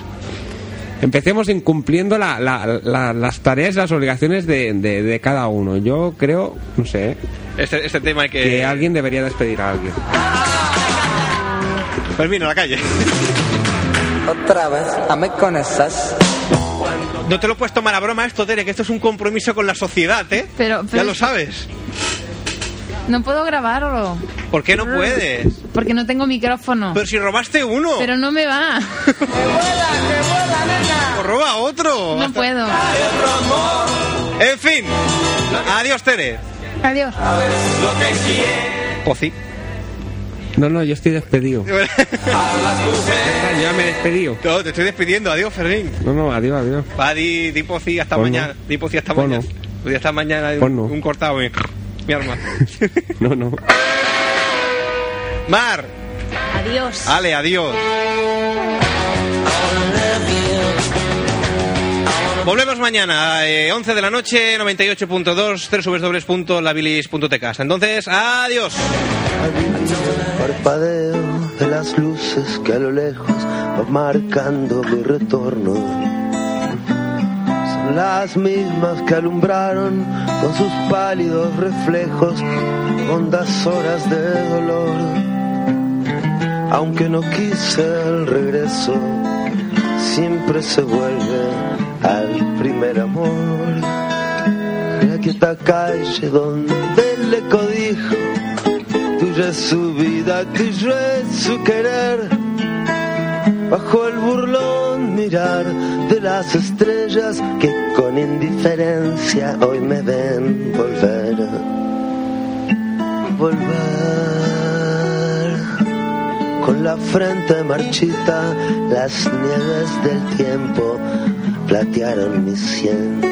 Empecemos incumpliendo la- la- la- las tareas, las obligaciones de, de- de cada uno. Yo creo, no sé, este, este tema hay que... que alguien debería despedir a alguien. Fermín, a la calle. Otra vez, a me conoces. No te lo puedes tomar a broma esto, Tere, que esto es un compromiso con la sociedad, ¿eh? Pero- ya pero lo es- sabes. No puedo grabarlo. ¿Por qué no puedes? Porque no tengo micrófono. Pero si robaste uno, Pero no me va. pues roba otro. No puedo. En fin. Adiós, Tere. Adiós. Pozi. No, no, yo estoy despedido. Yo ya me he despedido. No, te estoy despidiendo. Adiós, Fermín. No, no, adiós, adiós. Va, di, di hasta Pues no. mañana. Di Pozi hasta Pues mañana. no. Di hasta mañana Pues un, no. un cortado. Mi, mi arma. No, no. Mar. Adiós. Ale, adiós. Volvemos mañana, eh, 11 de la noche, 98.2, www.labilis.tk. Hasta Entonces, adiós. Parpadeo de las luces que a lo lejos va marcando mi retorno. Son las mismas que alumbraron con sus pálidos reflejos hondas horas de dolor. Aunque no quise el regreso, siempre se vuelve al primer amor. La quieta calle donde el eco dijo, tuya es su vida, tuyo es su querer. Bajo el burlón mirar de las estrellas que con indiferencia hoy me ven volver. Volver con la frente marchita, las nieves del tiempo platearon mi sien.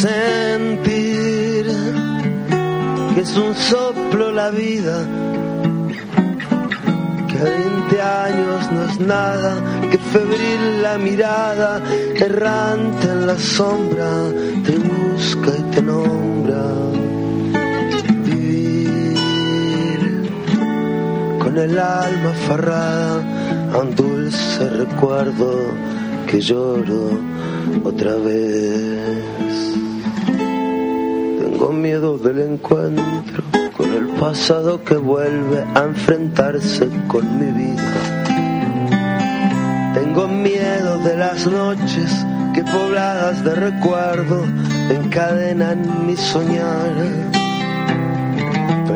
Sentir que es un soplo la vida, que a 20 años no es nada, que febril la mirada, errante en la sombra, te busca y te nombra. Con el alma aferrada a un dulce recuerdo que lloro otra vez. Tengo miedo del encuentro con el pasado que vuelve a enfrentarse con mi vida. Tengo miedo de las noches que pobladas de recuerdo encadenan mi soñar.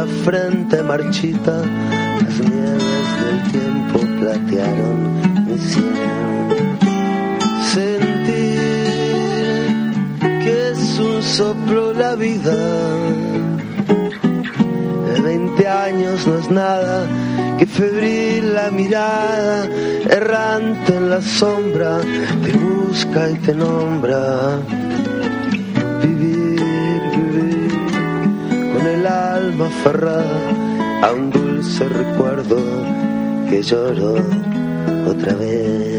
la frente marchita, las nieves del tiempo platearon mi cielo. Sentir que es un soplo la vida. De 20 años no es nada que febril la mirada, errante en la sombra, te busca y te nombra. Vivir, a un dulce recuerdo que lloro otra vez.